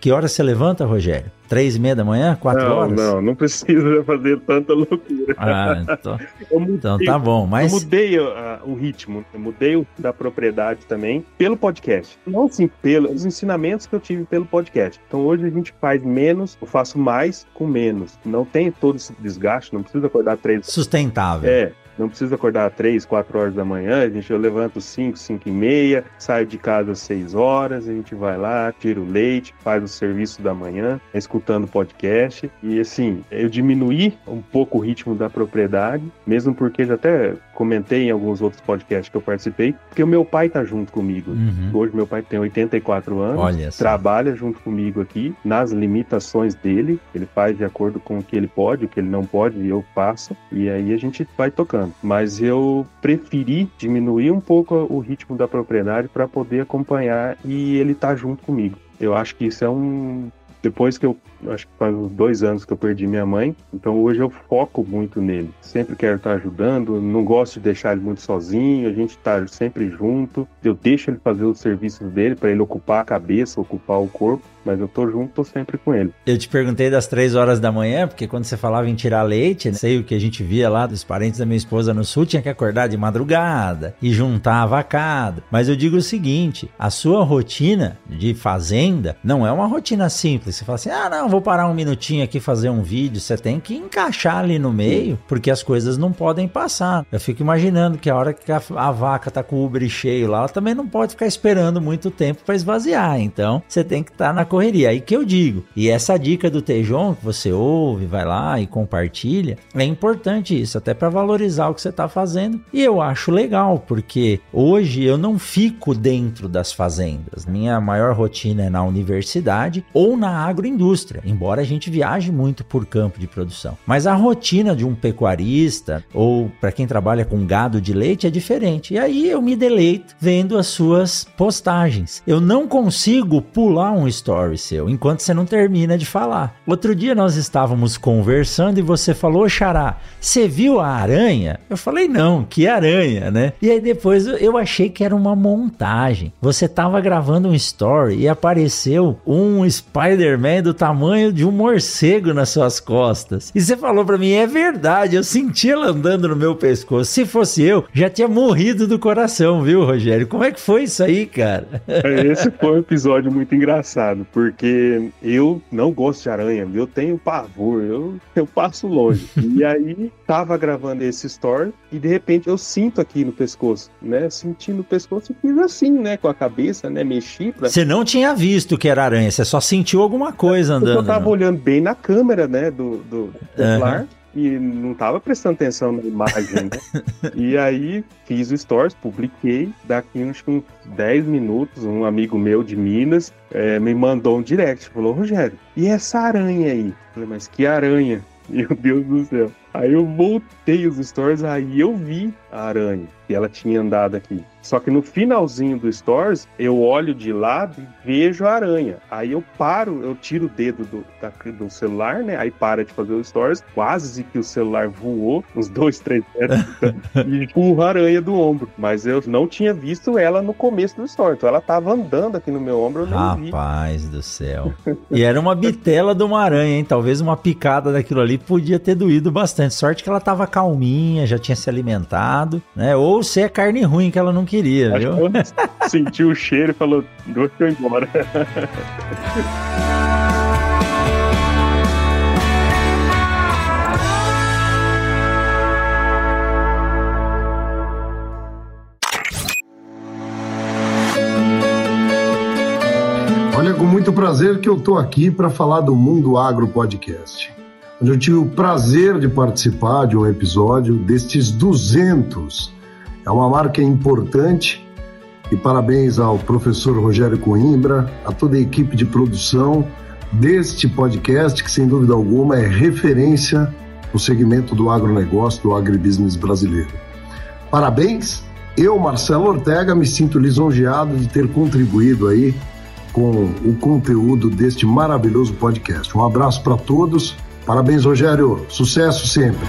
que hora você levanta, Rogério? Três e meia da manhã? Quatro não, horas? Não, não precisa fazer tanta loucura. Ah, então, mudei, então tá bom. Mas... Eu mudei uh, o ritmo, eu mudei o da propriedade também pelo podcast. Não assim, pelos ensinamentos que eu tive pelo podcast. Então hoje a gente faz menos, eu faço mais com menos. Não tem todo esse desgaste, não precisa acordar três. Sustentável. É, não preciso acordar às 3, 4 horas da manhã, a gente, eu levanto 5, 5 e meia, saio de casa às 6 horas, a gente vai lá, tira o leite, faz o serviço da manhã, escutando podcast. E assim, eu diminuí um pouco o ritmo da propriedade, mesmo porque já até comentei em alguns outros podcasts que eu participei, porque o meu pai tá junto comigo. Uhum. Hoje meu pai tem 84 anos, trabalha junto comigo aqui, nas limitações dele, ele faz de acordo com o que ele pode, o que ele não pode, e eu faço, e aí a gente vai tocando mas eu preferi diminuir um pouco o ritmo da propriedade para poder acompanhar e ele tá junto comigo. Eu acho que isso é um depois que eu acho que faz uns dois anos que eu perdi minha mãe, então hoje eu foco muito nele. Sempre quero estar ajudando, não gosto de deixar ele muito sozinho, a gente está sempre junto. Eu deixo ele fazer os serviços dele para ele ocupar a cabeça, ocupar o corpo, mas eu tô junto, tô sempre com ele. Eu te perguntei das três horas da manhã, porque quando você falava em tirar leite, né, sei o que a gente via lá dos parentes da minha esposa no sul, tinha que acordar de madrugada e juntar a vacada. Mas eu digo o seguinte: a sua rotina de fazenda não é uma rotina simples. Você fala assim, ah, não, vou parar um minutinho aqui fazer um vídeo. Você tem que encaixar ali no meio, porque as coisas não podem passar. Eu fico imaginando que a hora que a, a vaca tá com o ubre cheio lá, ela também não pode ficar esperando muito tempo para esvaziar. Então, você tem que estar tá na correria. Aí que eu digo. E essa dica do Tejon que você ouve, vai lá e compartilha, é importante isso, até para valorizar o que você está fazendo. E eu acho legal, porque hoje eu não fico dentro das fazendas. Minha maior rotina é na universidade ou na agroindústria, embora a gente viaje muito por campo de produção. Mas a rotina de um pecuarista ou para quem trabalha com gado de leite é diferente. E aí eu me deleito vendo as suas postagens. Eu não consigo pular um story seu, enquanto você não termina de falar. Outro dia nós estávamos conversando e você falou, Xará, você viu a aranha? Eu falei, não, que aranha, né? E aí depois eu achei que era uma montagem. Você estava gravando um story e apareceu um Spider-Man do tamanho de um morcego nas suas costas. E você falou para mim, é verdade, eu senti ela andando no meu pescoço. Se fosse eu, já tinha morrido do coração, viu, Rogério? Como é que foi isso aí, cara? Esse foi um episódio muito engraçado porque eu não gosto de aranha, eu tenho pavor, eu, eu passo longe. e aí, tava gravando esse story e de repente eu sinto aqui no pescoço, né? Senti no pescoço e fiz assim, né? Com a cabeça, né? Mexi pra... Você não tinha visto que era aranha, você só sentiu alguma coisa andando. Eu tava olhando bem na câmera, né? Do, do celular. Uhum e não tava prestando atenção na imagem, né? e aí fiz o stories, publiquei, daqui uns, uns 10 minutos, um amigo meu de Minas é, me mandou um direct, falou, Rogério, e essa aranha aí? Eu falei, mas que aranha? Meu Deus do céu. Aí eu voltei os stories, aí eu vi a aranha que ela tinha andado aqui. Só que no finalzinho do Stories, eu olho de lado e vejo a aranha. Aí eu paro, eu tiro o dedo do, da, do celular, né? Aí para de fazer o Stories. Quase que o celular voou, uns dois, três metros, e empurra a aranha do ombro. Mas eu não tinha visto ela no começo do Stories. Então ela tava andando aqui no meu ombro, eu nem Rapaz vi. Do céu. E era uma bitela de uma aranha, hein? Talvez uma picada daquilo ali podia ter doído bastante. Sorte que ela tava calminha, já tinha se alimentado, né? Ou se é carne ruim que ela não queria, Acho viu? Que sentiu o cheiro e falou, deixa eu ir embora. Olha, com muito prazer que eu estou aqui para falar do Mundo Agro Podcast, onde eu tive o prazer de participar de um episódio destes 200 é uma marca importante e parabéns ao professor Rogério Coimbra, a toda a equipe de produção deste podcast, que sem dúvida alguma é referência no segmento do agronegócio, do agribusiness brasileiro. Parabéns! Eu, Marcelo Ortega, me sinto lisonjeado de ter contribuído aí com o conteúdo deste maravilhoso podcast. Um abraço para todos. Parabéns, Rogério. Sucesso sempre.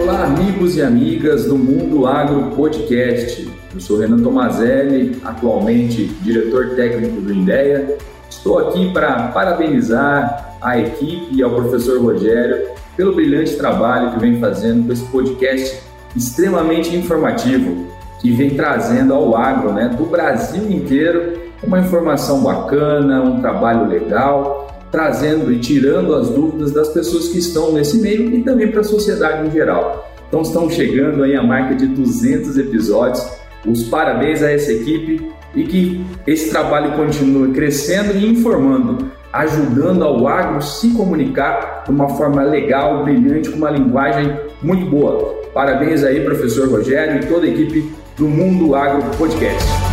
Olá, amigos e amigas do Mundo Agro Podcast. Eu sou Renan Tomazelli, atualmente diretor técnico do INDEA. Estou aqui para parabenizar a equipe e ao professor Rogério pelo brilhante trabalho que vem fazendo com esse podcast extremamente informativo, que vem trazendo ao agro né, do Brasil inteiro uma informação bacana, um trabalho legal trazendo e tirando as dúvidas das pessoas que estão nesse meio e também para a sociedade em geral. Então estamos chegando aí a marca de 200 episódios. Os parabéns a essa equipe e que esse trabalho continue crescendo e informando, ajudando ao agro se comunicar de uma forma legal, brilhante, com uma linguagem muito boa. Parabéns aí, professor Rogério e toda a equipe do Mundo Agro Podcast.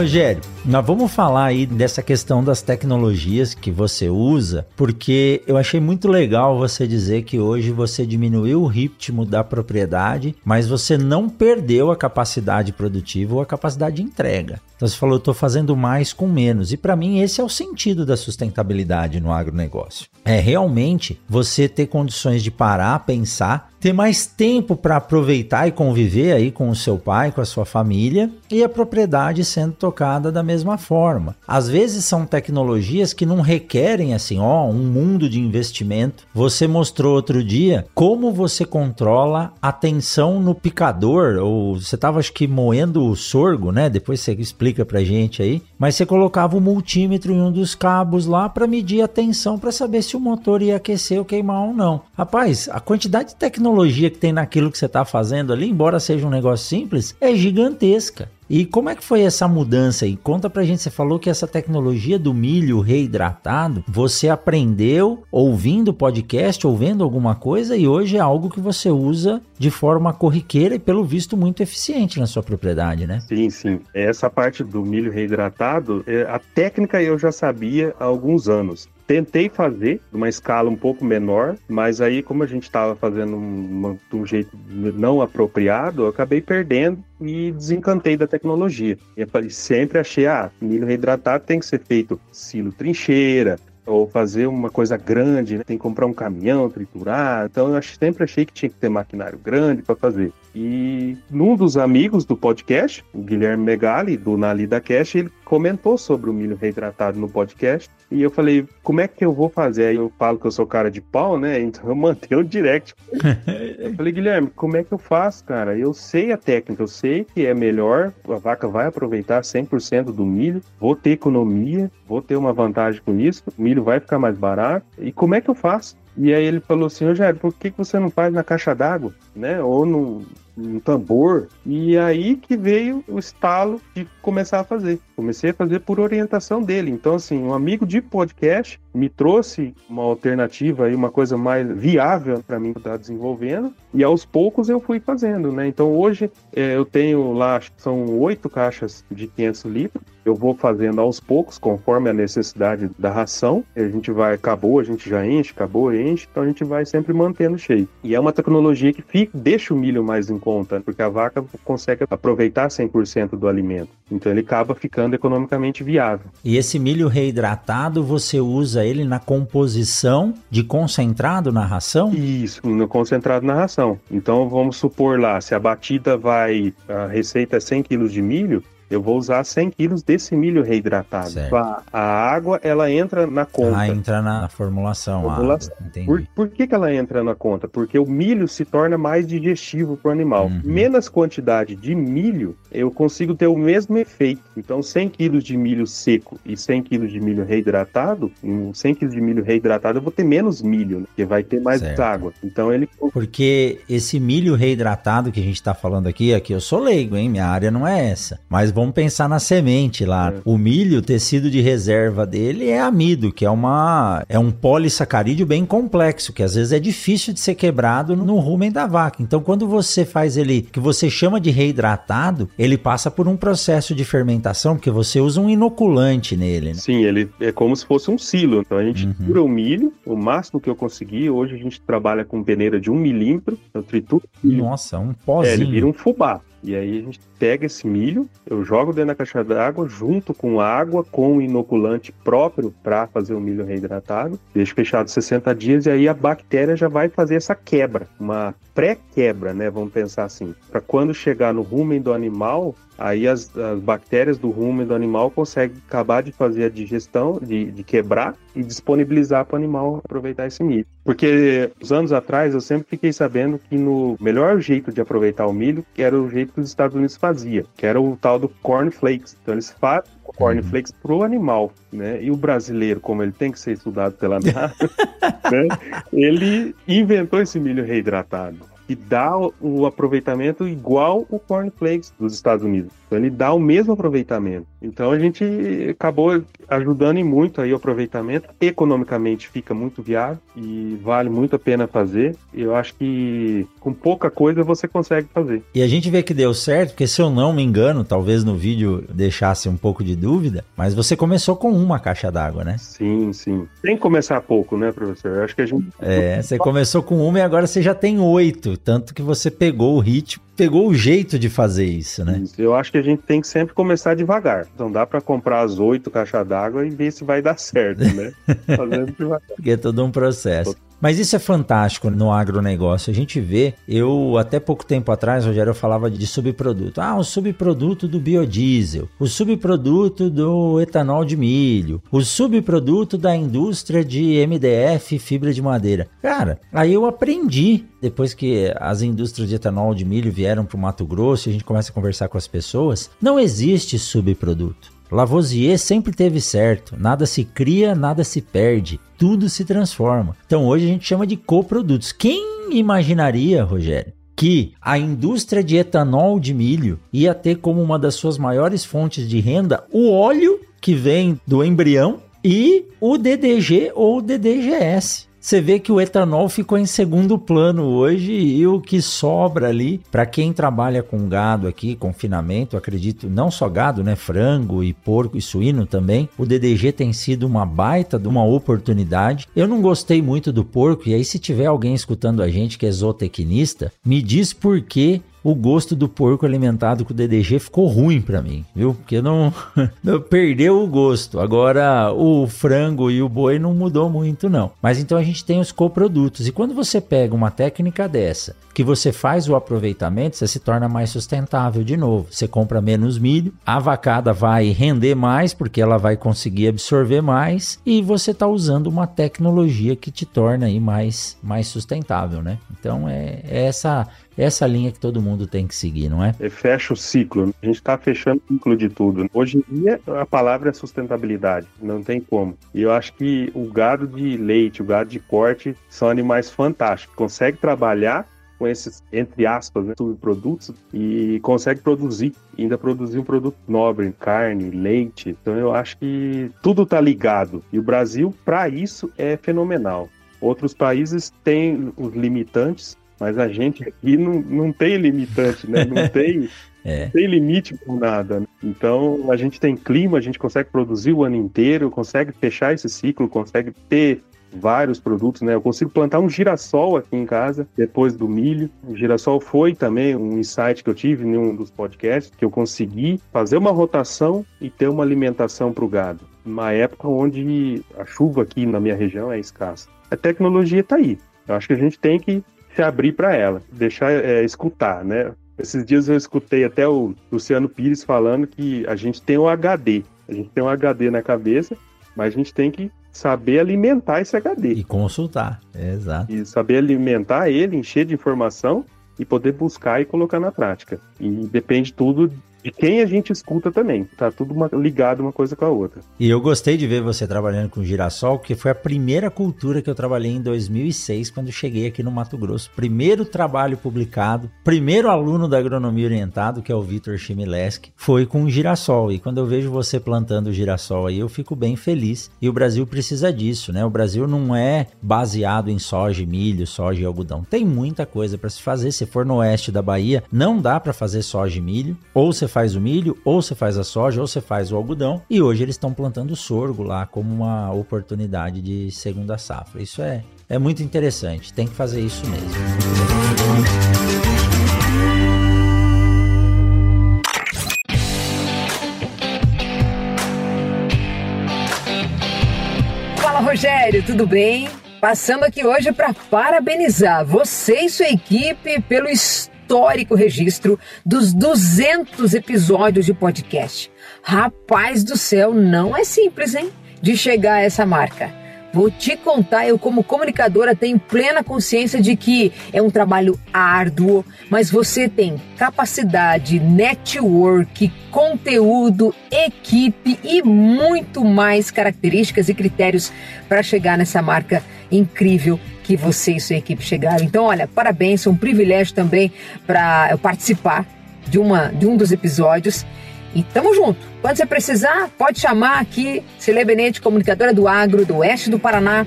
Rogério, nós vamos falar aí dessa questão das tecnologias que você usa, porque eu achei muito legal você dizer que hoje você diminuiu o ritmo da propriedade, mas você não perdeu a capacidade produtiva ou a capacidade de entrega. Então você falou, estou fazendo mais com menos. E para mim esse é o sentido da sustentabilidade no agronegócio. É realmente você ter condições de parar, pensar ter mais tempo para aproveitar e conviver aí com o seu pai, com a sua família e a propriedade sendo tocada da mesma forma. Às vezes são tecnologias que não requerem assim, ó, um mundo de investimento. Você mostrou outro dia como você controla a tensão no picador, ou você estava acho que moendo o sorgo, né? Depois você explica pra gente aí, mas você colocava o multímetro em um dos cabos lá para medir a tensão para saber se o motor ia aquecer ou queimar ou não. Rapaz, a quantidade de tecnologia que tem naquilo que você está fazendo ali, embora seja um negócio simples, é gigantesca. E como é que foi essa mudança aí? Conta pra gente, você falou que essa tecnologia do milho reidratado, você aprendeu ouvindo podcast, ouvindo alguma coisa e hoje é algo que você usa de forma corriqueira e pelo visto muito eficiente na sua propriedade, né? Sim, sim. Essa parte do milho reidratado, é, a técnica eu já sabia há alguns anos. Tentei fazer uma escala um pouco menor, mas aí, como a gente estava fazendo uma, de um jeito não apropriado, eu acabei perdendo e desencantei da tecnologia. E eu sempre achei, ah, milho reidratado tem que ser feito silo trincheira, ou fazer uma coisa grande, né? tem que comprar um caminhão, triturar. Então eu sempre achei que tinha que ter maquinário grande para fazer. E num dos amigos do podcast, o Guilherme Megali, do Nalida Cash, ele comentou sobre o milho reidratado no podcast. E eu falei, como é que eu vou fazer? Aí eu falo que eu sou cara de pau, né? Então eu mandei um direct. eu falei, Guilherme, como é que eu faço, cara? Eu sei a técnica, eu sei que é melhor, a vaca vai aproveitar 100% do milho, vou ter economia, vou ter uma vantagem com isso, o milho vai ficar mais barato. E como é que eu faço? E aí ele falou assim, Rogério, por que, você não faz na caixa d'água, né? Ou no, um tambor. E aí que veio o estalo de começar a fazer. Comecei a fazer por orientação dele. Então, assim, um amigo de podcast me trouxe uma alternativa e uma coisa mais viável para mim estar desenvolvendo. E aos poucos eu fui fazendo, né? Então hoje é, eu tenho lá, acho que são oito caixas de 500 litros. Eu vou fazendo aos poucos, conforme a necessidade da ração. A gente vai, acabou, a gente já enche, acabou, enche. Então a gente vai sempre mantendo cheio. E é uma tecnologia que fica, deixa o milho mais em conta, porque a vaca consegue aproveitar 100% do alimento. Então ele acaba ficando economicamente viável. E esse milho reidratado, você usa ele na composição de concentrado na ração? Isso, no concentrado na ração. Então vamos supor lá, se a batida vai, a receita é 100 kg de milho, eu vou usar 100 quilos desse milho reidratado. A, a, água, ela entra na conta. Ah, entra na formulação. formulação. Por, por, que, que ela entra na conta? Porque o milho se torna mais digestivo para o animal. Uhum. Menos quantidade de milho, eu consigo ter o mesmo efeito. Então, 100 quilos de milho seco e 100 quilos de milho reidratado, em 100 quilos de milho reidratado, eu vou ter menos milho, né? porque vai ter mais certo. água. Então, ele... Porque esse milho reidratado que a gente está falando aqui, aqui eu sou leigo, hein? Minha área não é essa. Mas vamos pensar na semente lá. É. O milho, o tecido de reserva dele é amido, que é uma é um polissacarídeo bem complexo, que às vezes é difícil de ser quebrado no rumen da vaca. Então, quando você faz ele, que você chama de reidratado, ele passa por um processo de fermentação, porque você usa um inoculante nele. Né? Sim, ele é como se fosse um silo. Então a gente uhum. tira o milho, o máximo que eu consegui. Hoje a gente trabalha com peneira de um milímetro, eu trituro. Nossa, um pozinho. É, ele vira um fubá. E aí a gente pega esse milho, eu jogo dentro da caixa d'água junto com água, com o inoculante próprio para fazer o milho reidratado. Deixo fechado 60 dias e aí a bactéria já vai fazer essa quebra, uma pré-quebra, né? Vamos pensar assim. Para quando chegar no rumen do animal, aí as, as, bactérias do rumen do animal conseguem acabar de fazer a digestão, de, de quebrar e disponibilizar para o animal aproveitar esse milho. Porque uns anos atrás eu sempre fiquei sabendo que no melhor jeito de aproveitar o milho, que era o jeito que os Estados Unidos fazia, que era o tal do corn flakes. Então eles fazem o corn flakes pro animal, né? E o brasileiro, como ele tem que ser estudado pela NASA, né? ele inventou esse milho reidratado que dá o aproveitamento igual o cornflakes dos Estados Unidos. Então ele dá o mesmo aproveitamento. Então a gente acabou ajudando muito aí o aproveitamento. Economicamente fica muito viável e vale muito a pena fazer. Eu acho que com pouca coisa você consegue fazer. E a gente vê que deu certo, porque se eu não me engano, talvez no vídeo deixasse um pouco de dúvida, mas você começou com uma caixa d'água, né? Sim, sim. Tem que começar pouco, né, professor? Eu acho que a gente. É, você começou com uma e agora você já tem oito. Tanto que você pegou o ritmo, pegou o jeito de fazer isso, né? Eu acho que a gente tem que sempre começar devagar. Não dá para comprar as oito caixas d'água e ver se vai dar certo, né? Fazendo devagar. Porque é todo um processo. Mas isso é fantástico no agronegócio. A gente vê, eu até pouco tempo atrás, Rogério, eu falava de subproduto. Ah, o subproduto do biodiesel, o subproduto do etanol de milho, o subproduto da indústria de MDF fibra de madeira. Cara, aí eu aprendi depois que as indústrias de etanol de milho vieram para o Mato Grosso e a gente começa a conversar com as pessoas, não existe subproduto. Lavoisier sempre teve certo. Nada se cria, nada se perde. Tudo se transforma. Então hoje a gente chama de coprodutos. Quem imaginaria, Rogério, que a indústria de etanol de milho ia ter como uma das suas maiores fontes de renda o óleo que vem do embrião e o DDG ou DDGS você vê que o etanol ficou em segundo plano hoje e o que sobra ali, para quem trabalha com gado aqui, confinamento, acredito, não só gado, né? Frango e porco e suíno também. O DDG tem sido uma baita de uma oportunidade. Eu não gostei muito do porco, e aí, se tiver alguém escutando a gente que é zootecnista, me diz por que o gosto do porco alimentado com DDG ficou ruim para mim, viu? Porque não, não perdeu o gosto. Agora o frango e o boi não mudou muito não. Mas então a gente tem os coprodutos e quando você pega uma técnica dessa, que você faz o aproveitamento, você se torna mais sustentável de novo. Você compra menos milho, a vacada vai render mais porque ela vai conseguir absorver mais e você está usando uma tecnologia que te torna aí mais mais sustentável, né? Então é, é essa essa linha que todo mundo tem que seguir, não é? fecha o ciclo. A gente está fechando o ciclo de tudo. Hoje em dia, a palavra é sustentabilidade. Não tem como. E eu acho que o gado de leite, o gado de corte, são animais fantásticos. Consegue trabalhar com esses, entre aspas, né, subprodutos e consegue produzir, ainda produzir um produto nobre, carne, leite. Então eu acho que tudo está ligado. E o Brasil, para isso, é fenomenal. Outros países têm os limitantes, mas a gente aqui não, não tem limitante, né? Não tem, é. não tem limite por nada. Né? Então a gente tem clima, a gente consegue produzir o ano inteiro, consegue fechar esse ciclo, consegue ter vários produtos, né? Eu consigo plantar um girassol aqui em casa depois do milho. O girassol foi também um insight que eu tive em um dos podcasts, que eu consegui fazer uma rotação e ter uma alimentação para o gado. Uma época onde a chuva aqui na minha região é escassa. A tecnologia está aí. Eu acho que a gente tem que se abrir para ela, deixar é, escutar, né? Esses dias eu escutei até o Luciano Pires falando que a gente tem o HD. A gente tem um HD na cabeça, mas a gente tem que saber alimentar esse HD. E consultar, é, exato. E saber alimentar ele, encher de informação e poder buscar e colocar na prática. E depende tudo de quem a gente escuta também. Tá tudo uma, ligado uma coisa com a outra. E eu gostei de ver você trabalhando com girassol, que foi a primeira cultura que eu trabalhei em 2006, quando cheguei aqui no Mato Grosso. Primeiro trabalho publicado, primeiro aluno da agronomia orientado, que é o Vitor Chimileski, foi com girassol. E quando eu vejo você plantando girassol aí, eu fico bem feliz. E o Brasil precisa disso, né? O Brasil não é baseado em soja, milho, soja e algodão. Tem muita coisa para se fazer. Se for no oeste da Bahia, não dá para fazer soja e milho, ou você faz o milho, ou você faz a soja, ou você faz o algodão. E hoje eles estão plantando sorgo lá como uma oportunidade de segunda safra. Isso é, é muito interessante. Tem que fazer isso mesmo. Fala Rogério, tudo bem? Passando aqui hoje para parabenizar você e sua equipe pelo histórico registro dos 200 episódios de podcast. Rapaz do céu, não é simples, hein? De chegar a essa marca. Vou te contar, eu como comunicadora tenho plena consciência de que é um trabalho árduo, mas você tem capacidade, network, conteúdo, equipe e muito mais características e critérios para chegar nessa marca incrível que você e sua equipe chegaram. Então, olha, parabéns, é um privilégio também para eu participar de, uma, de um dos episódios. E tamo junto. Quando você precisar, pode chamar aqui, Cele Benete, comunicadora do Agro, do Oeste do Paraná.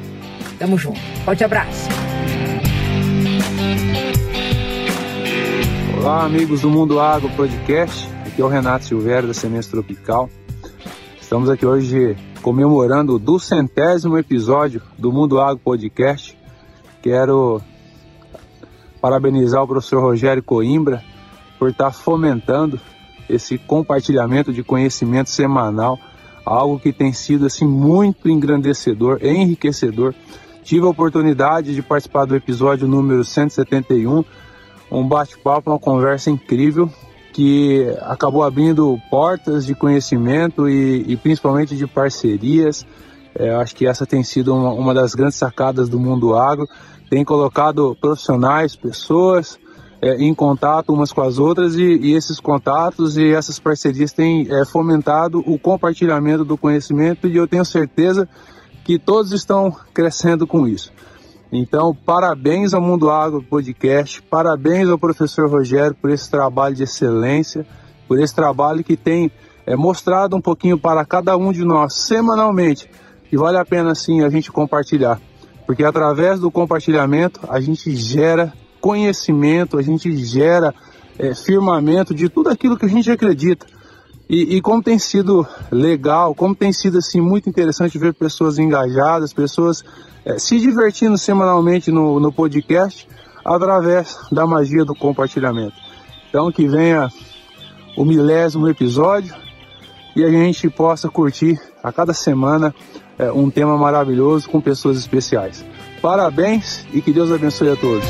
Tamo junto. Forte abraço. Olá, amigos do Mundo Agro Podcast. Aqui é o Renato Silveira, da Sementes Tropical. Estamos aqui hoje comemorando o duzentésimo episódio do Mundo Agro Podcast. Quero parabenizar o professor Rogério Coimbra por estar fomentando esse compartilhamento de conhecimento semanal, algo que tem sido assim muito engrandecedor, enriquecedor. Tive a oportunidade de participar do episódio número 171, um bate-papo, uma conversa incrível que acabou abrindo portas de conhecimento e, e principalmente de parcerias. É, acho que essa tem sido uma, uma das grandes sacadas do mundo agro. Tem colocado profissionais, pessoas, é, em contato umas com as outras e, e, esses contatos e essas parcerias têm é, fomentado o compartilhamento do conhecimento e eu tenho certeza que todos estão crescendo com isso. Então, parabéns ao Mundo Agro Podcast, parabéns ao professor Rogério por esse trabalho de excelência, por esse trabalho que tem é, mostrado um pouquinho para cada um de nós semanalmente e vale a pena sim a gente compartilhar, porque através do compartilhamento a gente gera conhecimento, a gente gera é, firmamento de tudo aquilo que a gente acredita. E, e, como tem sido legal, como tem sido assim muito interessante ver pessoas engajadas, pessoas é, se divertindo semanalmente no, no podcast através da magia do compartilhamento. Então que venha o milésimo episódio e a gente possa curtir a cada semana é, um tema maravilhoso com pessoas especiais. Parabéns e que Deus abençoe a todos.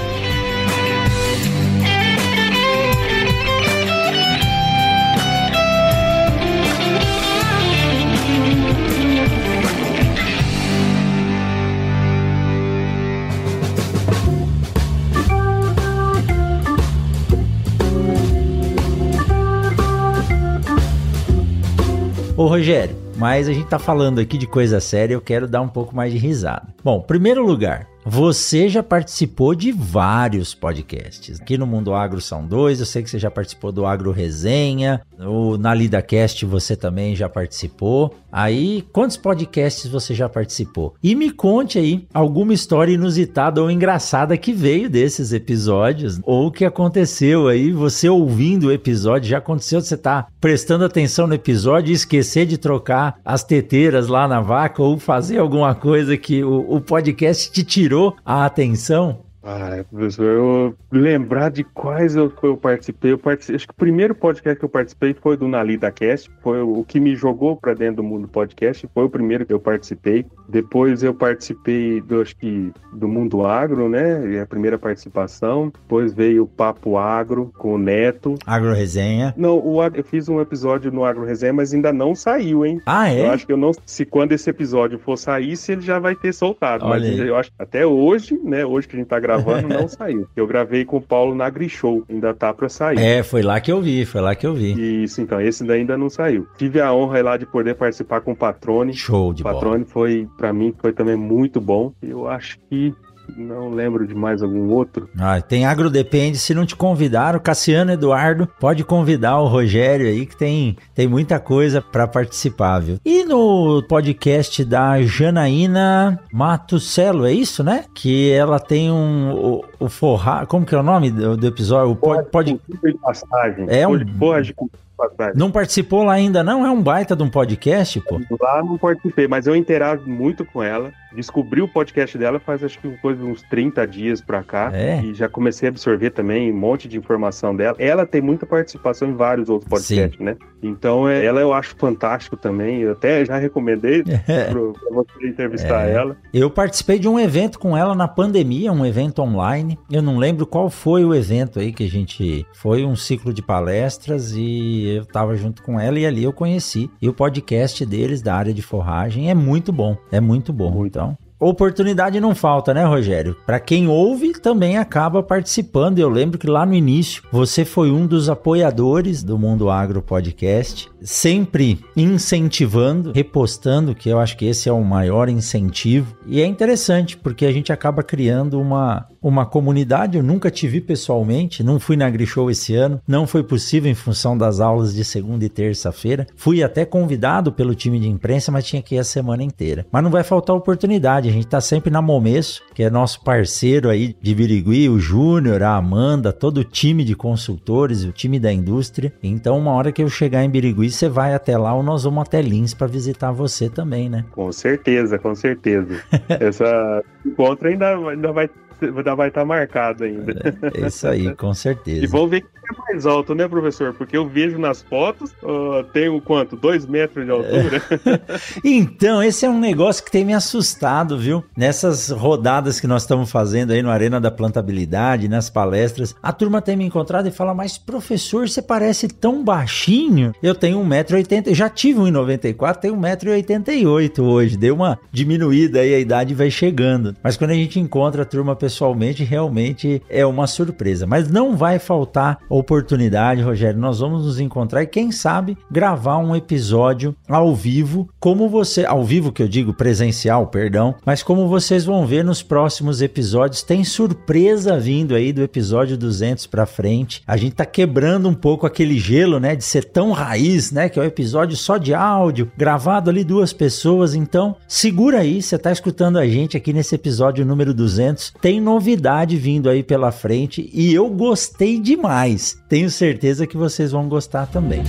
Ô Rogério, mas a gente tá falando aqui de coisa séria, eu quero dar um pouco mais de risada. Bom, primeiro lugar, você já participou de vários podcasts. Aqui no Mundo Agro são dois, eu sei que você já participou do Agro Resenha, o, na LidaCast você também já participou. Aí, quantos podcasts você já participou? E me conte aí alguma história inusitada ou engraçada que veio desses episódios, ou que aconteceu aí, você ouvindo o episódio, já aconteceu você tá prestando atenção no episódio e esquecer de trocar as teteiras lá na vaca ou fazer alguma coisa que o, o podcast te tirou a atenção? Ah, professor, eu lembrar de quais eu, eu participei. Eu participei. Acho que o primeiro podcast que eu participei foi do Nalida Cast. Foi o que me jogou para dentro do mundo podcast. Foi o primeiro que eu participei. Depois eu participei do, acho que, do Mundo Agro, né? A primeira participação. Depois veio o Papo Agro com o Neto. Agro Resenha. Não, o, eu fiz um episódio no Agro Resenha, mas ainda não saiu, hein? Ah, é? Eu acho que eu não. Se quando esse episódio for sair, se ele já vai ter soltado. Olha mas aí. eu acho que até hoje, né? Hoje que a gente tá gravando, não saiu. Eu gravei com o Paulo na Show. Ainda tá pra sair. É, foi lá que eu vi, foi lá que eu vi. Isso, então, esse daí ainda não saiu. Tive a honra lá de poder participar com o Patrone. Show de o bola. Patrone foi, pra mim, foi também muito bom. Eu acho que não lembro de mais algum outro. Ah, tem Agro Depende, se não te convidaram, Cassiano Eduardo, pode convidar o Rogério aí que tem, tem muita coisa para participar, viu? E no podcast da Janaína Matucelo, é isso, né? Que ela tem um o, o forra, como que é o nome do, do episódio? O pod, pod, Cultura de passagem. É um- Porra de cultura de passagem. não participou lá ainda não? É um baita de um podcast, pô. Lá não participei, mas eu interajo muito com ela. Descobri o podcast dela faz acho que coisa uns 30 dias pra cá. É? E já comecei a absorver também um monte de informação dela. Ela tem muita participação em vários outros podcasts, né? Então é, ela eu acho fantástico também. Eu até já recomendei pro- pra você entrevistar É. ela. Eu participei de um evento com ela na pandemia, um evento online. Eu não lembro qual foi o evento aí que a gente. Foi um ciclo de palestras e eu tava junto com ela e ali eu conheci. E o podcast deles da área de forragem é muito bom. É muito bom. Então. Oportunidade não falta, né, Rogério? Para quem ouve, também acaba participando. Eu lembro que lá no início você foi um dos apoiadores do Mundo Agro Podcast, sempre incentivando, repostando, que eu acho que esse é o maior incentivo. E é interessante, porque a gente acaba criando uma, uma comunidade. Eu nunca te vi pessoalmente, não fui na AgriShow esse ano, não foi possível em função das aulas de segunda e terça-feira. Fui até convidado pelo time de imprensa, mas tinha que ir a semana inteira. Mas não vai faltar oportunidade, a gente tá sempre na Momesso, que é nosso parceiro aí de Birigui, o Júnior, a Amanda, todo o time de consultores, o time da indústria. Então, uma hora que eu chegar em Birigui, você vai até lá ou nós vamos até Lins para visitar você também, né? Com certeza, com certeza. Essa encontro ainda, ainda vai ainda vai estar marcado ainda. É isso aí, com E certeza. vamos ver quem é mais alto, né, professor? Porque eu vejo nas fotos, ó, tem o quanto? Dois metros de altura? Então, esse é um negócio que tem me assustado, viu? Nessas rodadas que nós estamos fazendo aí no Arena da Plantabilidade, nas palestras, a turma tem me encontrado e fala: Mas professor, você parece tão baixinho. Eu tenho 1,80m, eu já tive 1,94m, tenho 1,88m hoje. Deu uma diminuída aí, a idade vai chegando. Mas quando a gente encontra a turma pessoalmente, realmente é uma surpresa. Mas não vai faltar oportunidade, Rogério. Nós vamos nos encontrar e, quem sabe, gravar um episódio ao vivo, como você. Ao vivo que eu digo, presencial, perdão. Mas como vocês vão ver nos próximos episódios, tem surpresa vindo aí do episódio 200 pra frente. A gente tá quebrando um pouco aquele gelo, né? De ser tão raiz, né? Que é um episódio só de áudio, gravado ali duas pessoas. Então, segura aí, você tá escutando a gente aqui nesse episódio número 200. Tem novidade vindo aí pela frente e eu gostei demais. Tenho certeza que vocês vão gostar também.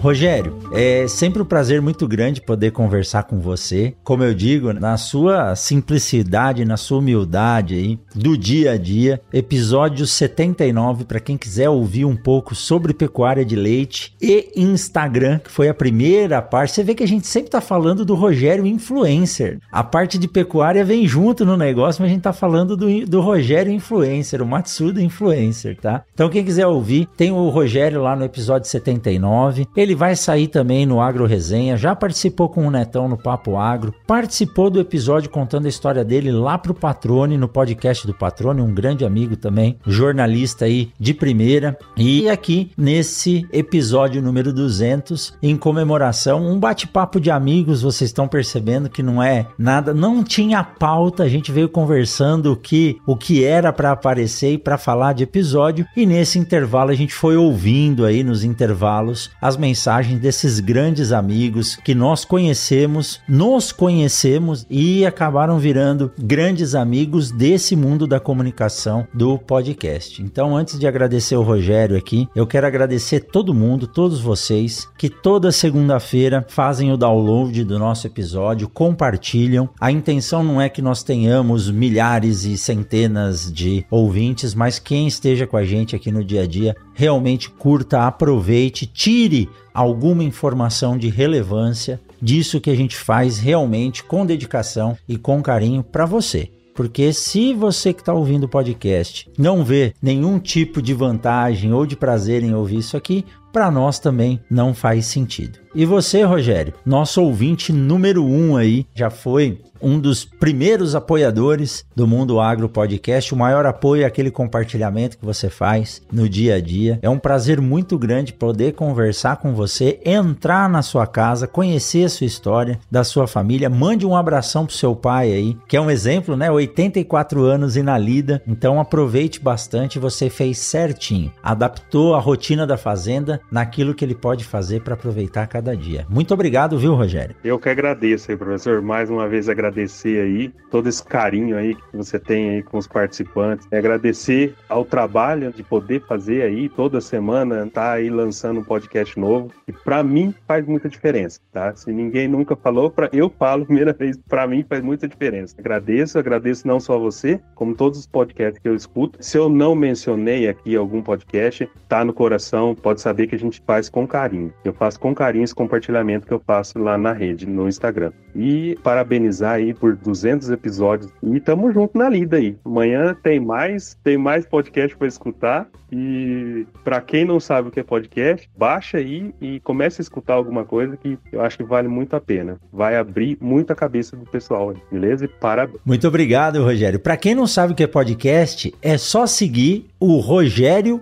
Rogério, é sempre um prazer muito grande poder conversar com você. Como eu digo, na sua simplicidade, na sua humildade aí, do dia a dia. Episódio 79, para quem quiser ouvir um pouco sobre pecuária de leite e Instagram, que foi a primeira parte. Você vê que a gente sempre tá falando do Rogério Influencer. A parte de pecuária vem junto no negócio, mas a gente tá falando do, do Rogério Influencer, o Matsuda Influencer, tá? Então quem quiser ouvir, tem o Rogério lá no episódio 79. Ele ele vai sair também no Agro Resenha, já participou com o Netão no Papo Agro, participou do episódio contando a história dele lá pro Patrone, no podcast do Patrone, um grande amigo também, jornalista aí de primeira. E aqui nesse episódio número 200, em comemoração, um bate-papo de amigos, vocês estão percebendo que não é nada, não tinha pauta, a gente veio conversando o que, o que era para aparecer e para falar de episódio, e nesse intervalo a gente foi ouvindo aí nos intervalos as mensagens desses grandes amigos que nós conhecemos, nos conhecemos e acabaram virando grandes amigos desse mundo da comunicação do podcast. Então, antes de agradecer o Rogério aqui, eu quero agradecer todo mundo, todos vocês que toda segunda-feira fazem o download do nosso episódio, compartilham. A intenção não é que nós tenhamos milhares e centenas de ouvintes, mas quem esteja com a gente aqui no dia a dia realmente curta, aproveite, tire alguma informação de relevância disso que a gente faz realmente com dedicação e com carinho para você. Porque se você que está ouvindo o podcast não vê nenhum tipo de vantagem ou de prazer em ouvir isso aqui, para nós também não faz sentido. E você, Rogério, nosso ouvinte número um aí, já foi um dos primeiros apoiadores do Mundo Agro Podcast. O maior apoio é aquele compartilhamento que você faz no dia a dia. É um prazer muito grande poder conversar com você, entrar na sua casa, conhecer a sua história, da sua família. Mande um abração pro seu pai aí, que é um exemplo, né? 84 anos e na lida. Então aproveite bastante, você fez certinho. Adaptou a rotina da fazenda naquilo que ele pode fazer para aproveitar cada dia. Muito obrigado, viu, Rogério? Eu que agradeço aí, professor. Mais uma vez agradecer aí todo esse carinho aí que você tem aí com os participantes. Agradecer ao trabalho de poder fazer aí toda semana, tá aí lançando um podcast novo. E para mim faz muita diferença, tá? Se ninguém nunca falou, para eu falo primeira vez, para mim faz muita diferença. Agradeço, agradeço não só você, como todos os podcasts que eu escuto. Se eu não mencionei aqui algum podcast, tá no coração, pode saber que a gente faz com carinho. Eu faço com carinho esse compartilhamento que eu faço lá na rede, no Instagram. E parabenizar aí por 200 episódios. E tamo junto na lida aí. Amanhã tem mais, tem mais podcast para escutar. E para quem não sabe o que é podcast, baixa aí e comece a escutar alguma coisa que eu acho que vale muito a pena. Vai abrir muito a cabeça do pessoal, beleza? E parabéns. Muito obrigado, Rogério. Para quem não sabe o que é podcast, é só seguir o Rogério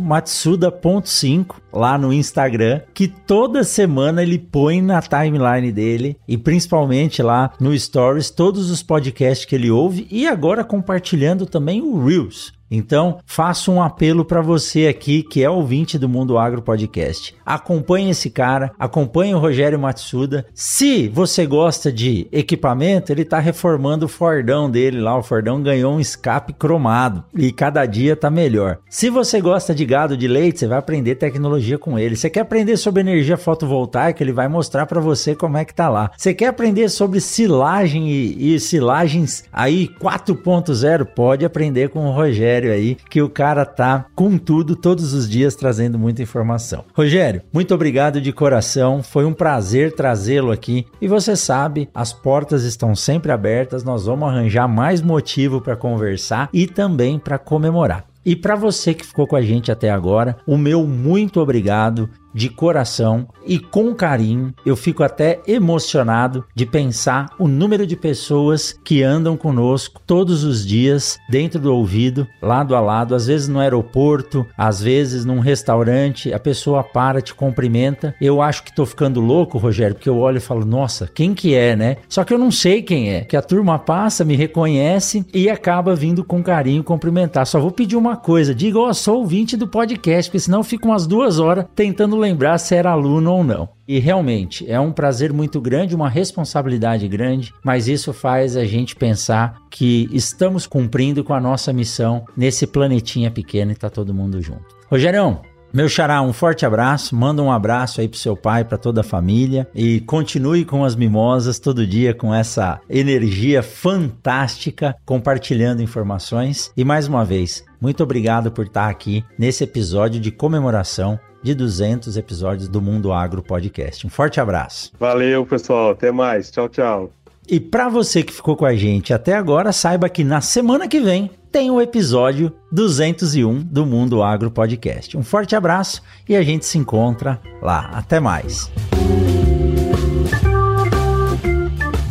Matsuda.5 lá no Instagram, que toda semana ele põe na timeline dele e principalmente lá no Stories todos os podcasts que ele ouve e agora compartilhando também o Reels. Então, faço um apelo para você aqui que é ouvinte do Mundo Agro Podcast. Acompanhe esse cara, acompanhe o Rogério Matsuda. Se você gosta de equipamento, ele está reformando o Fordão dele lá. O Fordão ganhou um escape cromado e cada dia tá melhor. Se você gosta de gado de leite, você vai aprender tecnologia com ele. Você quer aprender sobre energia fotovoltaica, ele vai mostrar para você como é que tá lá. Você quer aprender sobre silagem e, e silagens aí 4.0, pode aprender com o Rogério aí, que o cara tá com tudo todos os dias trazendo muita informação. Rogério, muito obrigado de coração, foi um prazer trazê-lo aqui. E você sabe, as portas estão sempre abertas, nós vamos arranjar mais motivo para conversar e também para comemorar. E para você que ficou com a gente até agora, o meu muito obrigado de coração e com carinho. Eu fico até emocionado de pensar o número de pessoas que andam conosco todos os dias dentro do ouvido, lado a lado, às vezes no aeroporto, às vezes num restaurante, a pessoa para, te cumprimenta. Eu acho que tô ficando louco, Rogério, porque eu olho e falo, nossa, quem que é, né? Só que eu não sei quem é, que a turma passa, me reconhece e acaba vindo com carinho cumprimentar. Só vou pedir uma coisa, diga, ó, oh, sou ouvinte do podcast, porque senão eu fico umas duas horas tentando lembrar se era aluno ou não. E realmente é um prazer muito grande, uma responsabilidade grande, mas isso faz a gente pensar que estamos cumprindo com a nossa missão nesse planetinha pequeno e tá todo mundo junto. Rogério, meu xará, um forte abraço, manda um abraço aí pro seu pai, para toda a família e continue com as mimosas todo dia com essa energia fantástica, compartilhando informações. E mais uma vez, muito obrigado por estar aqui nesse episódio de comemoração de 200 episódios do Mundo Agro Podcast. Um forte abraço. Valeu, pessoal. Até mais. Tchau, tchau. E para você que ficou com a gente até agora, saiba que na semana que vem tem o episódio 201 do Mundo Agro Podcast. Um forte abraço e a gente se encontra lá. Até mais.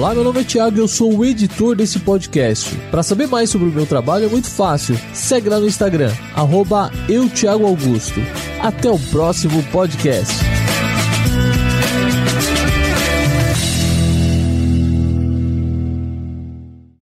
Olá, meu nome é Thiago e eu sou o editor desse podcast. Para saber mais sobre o meu trabalho é muito fácil. Segue lá no Instagram, arroba. Até o próximo podcast.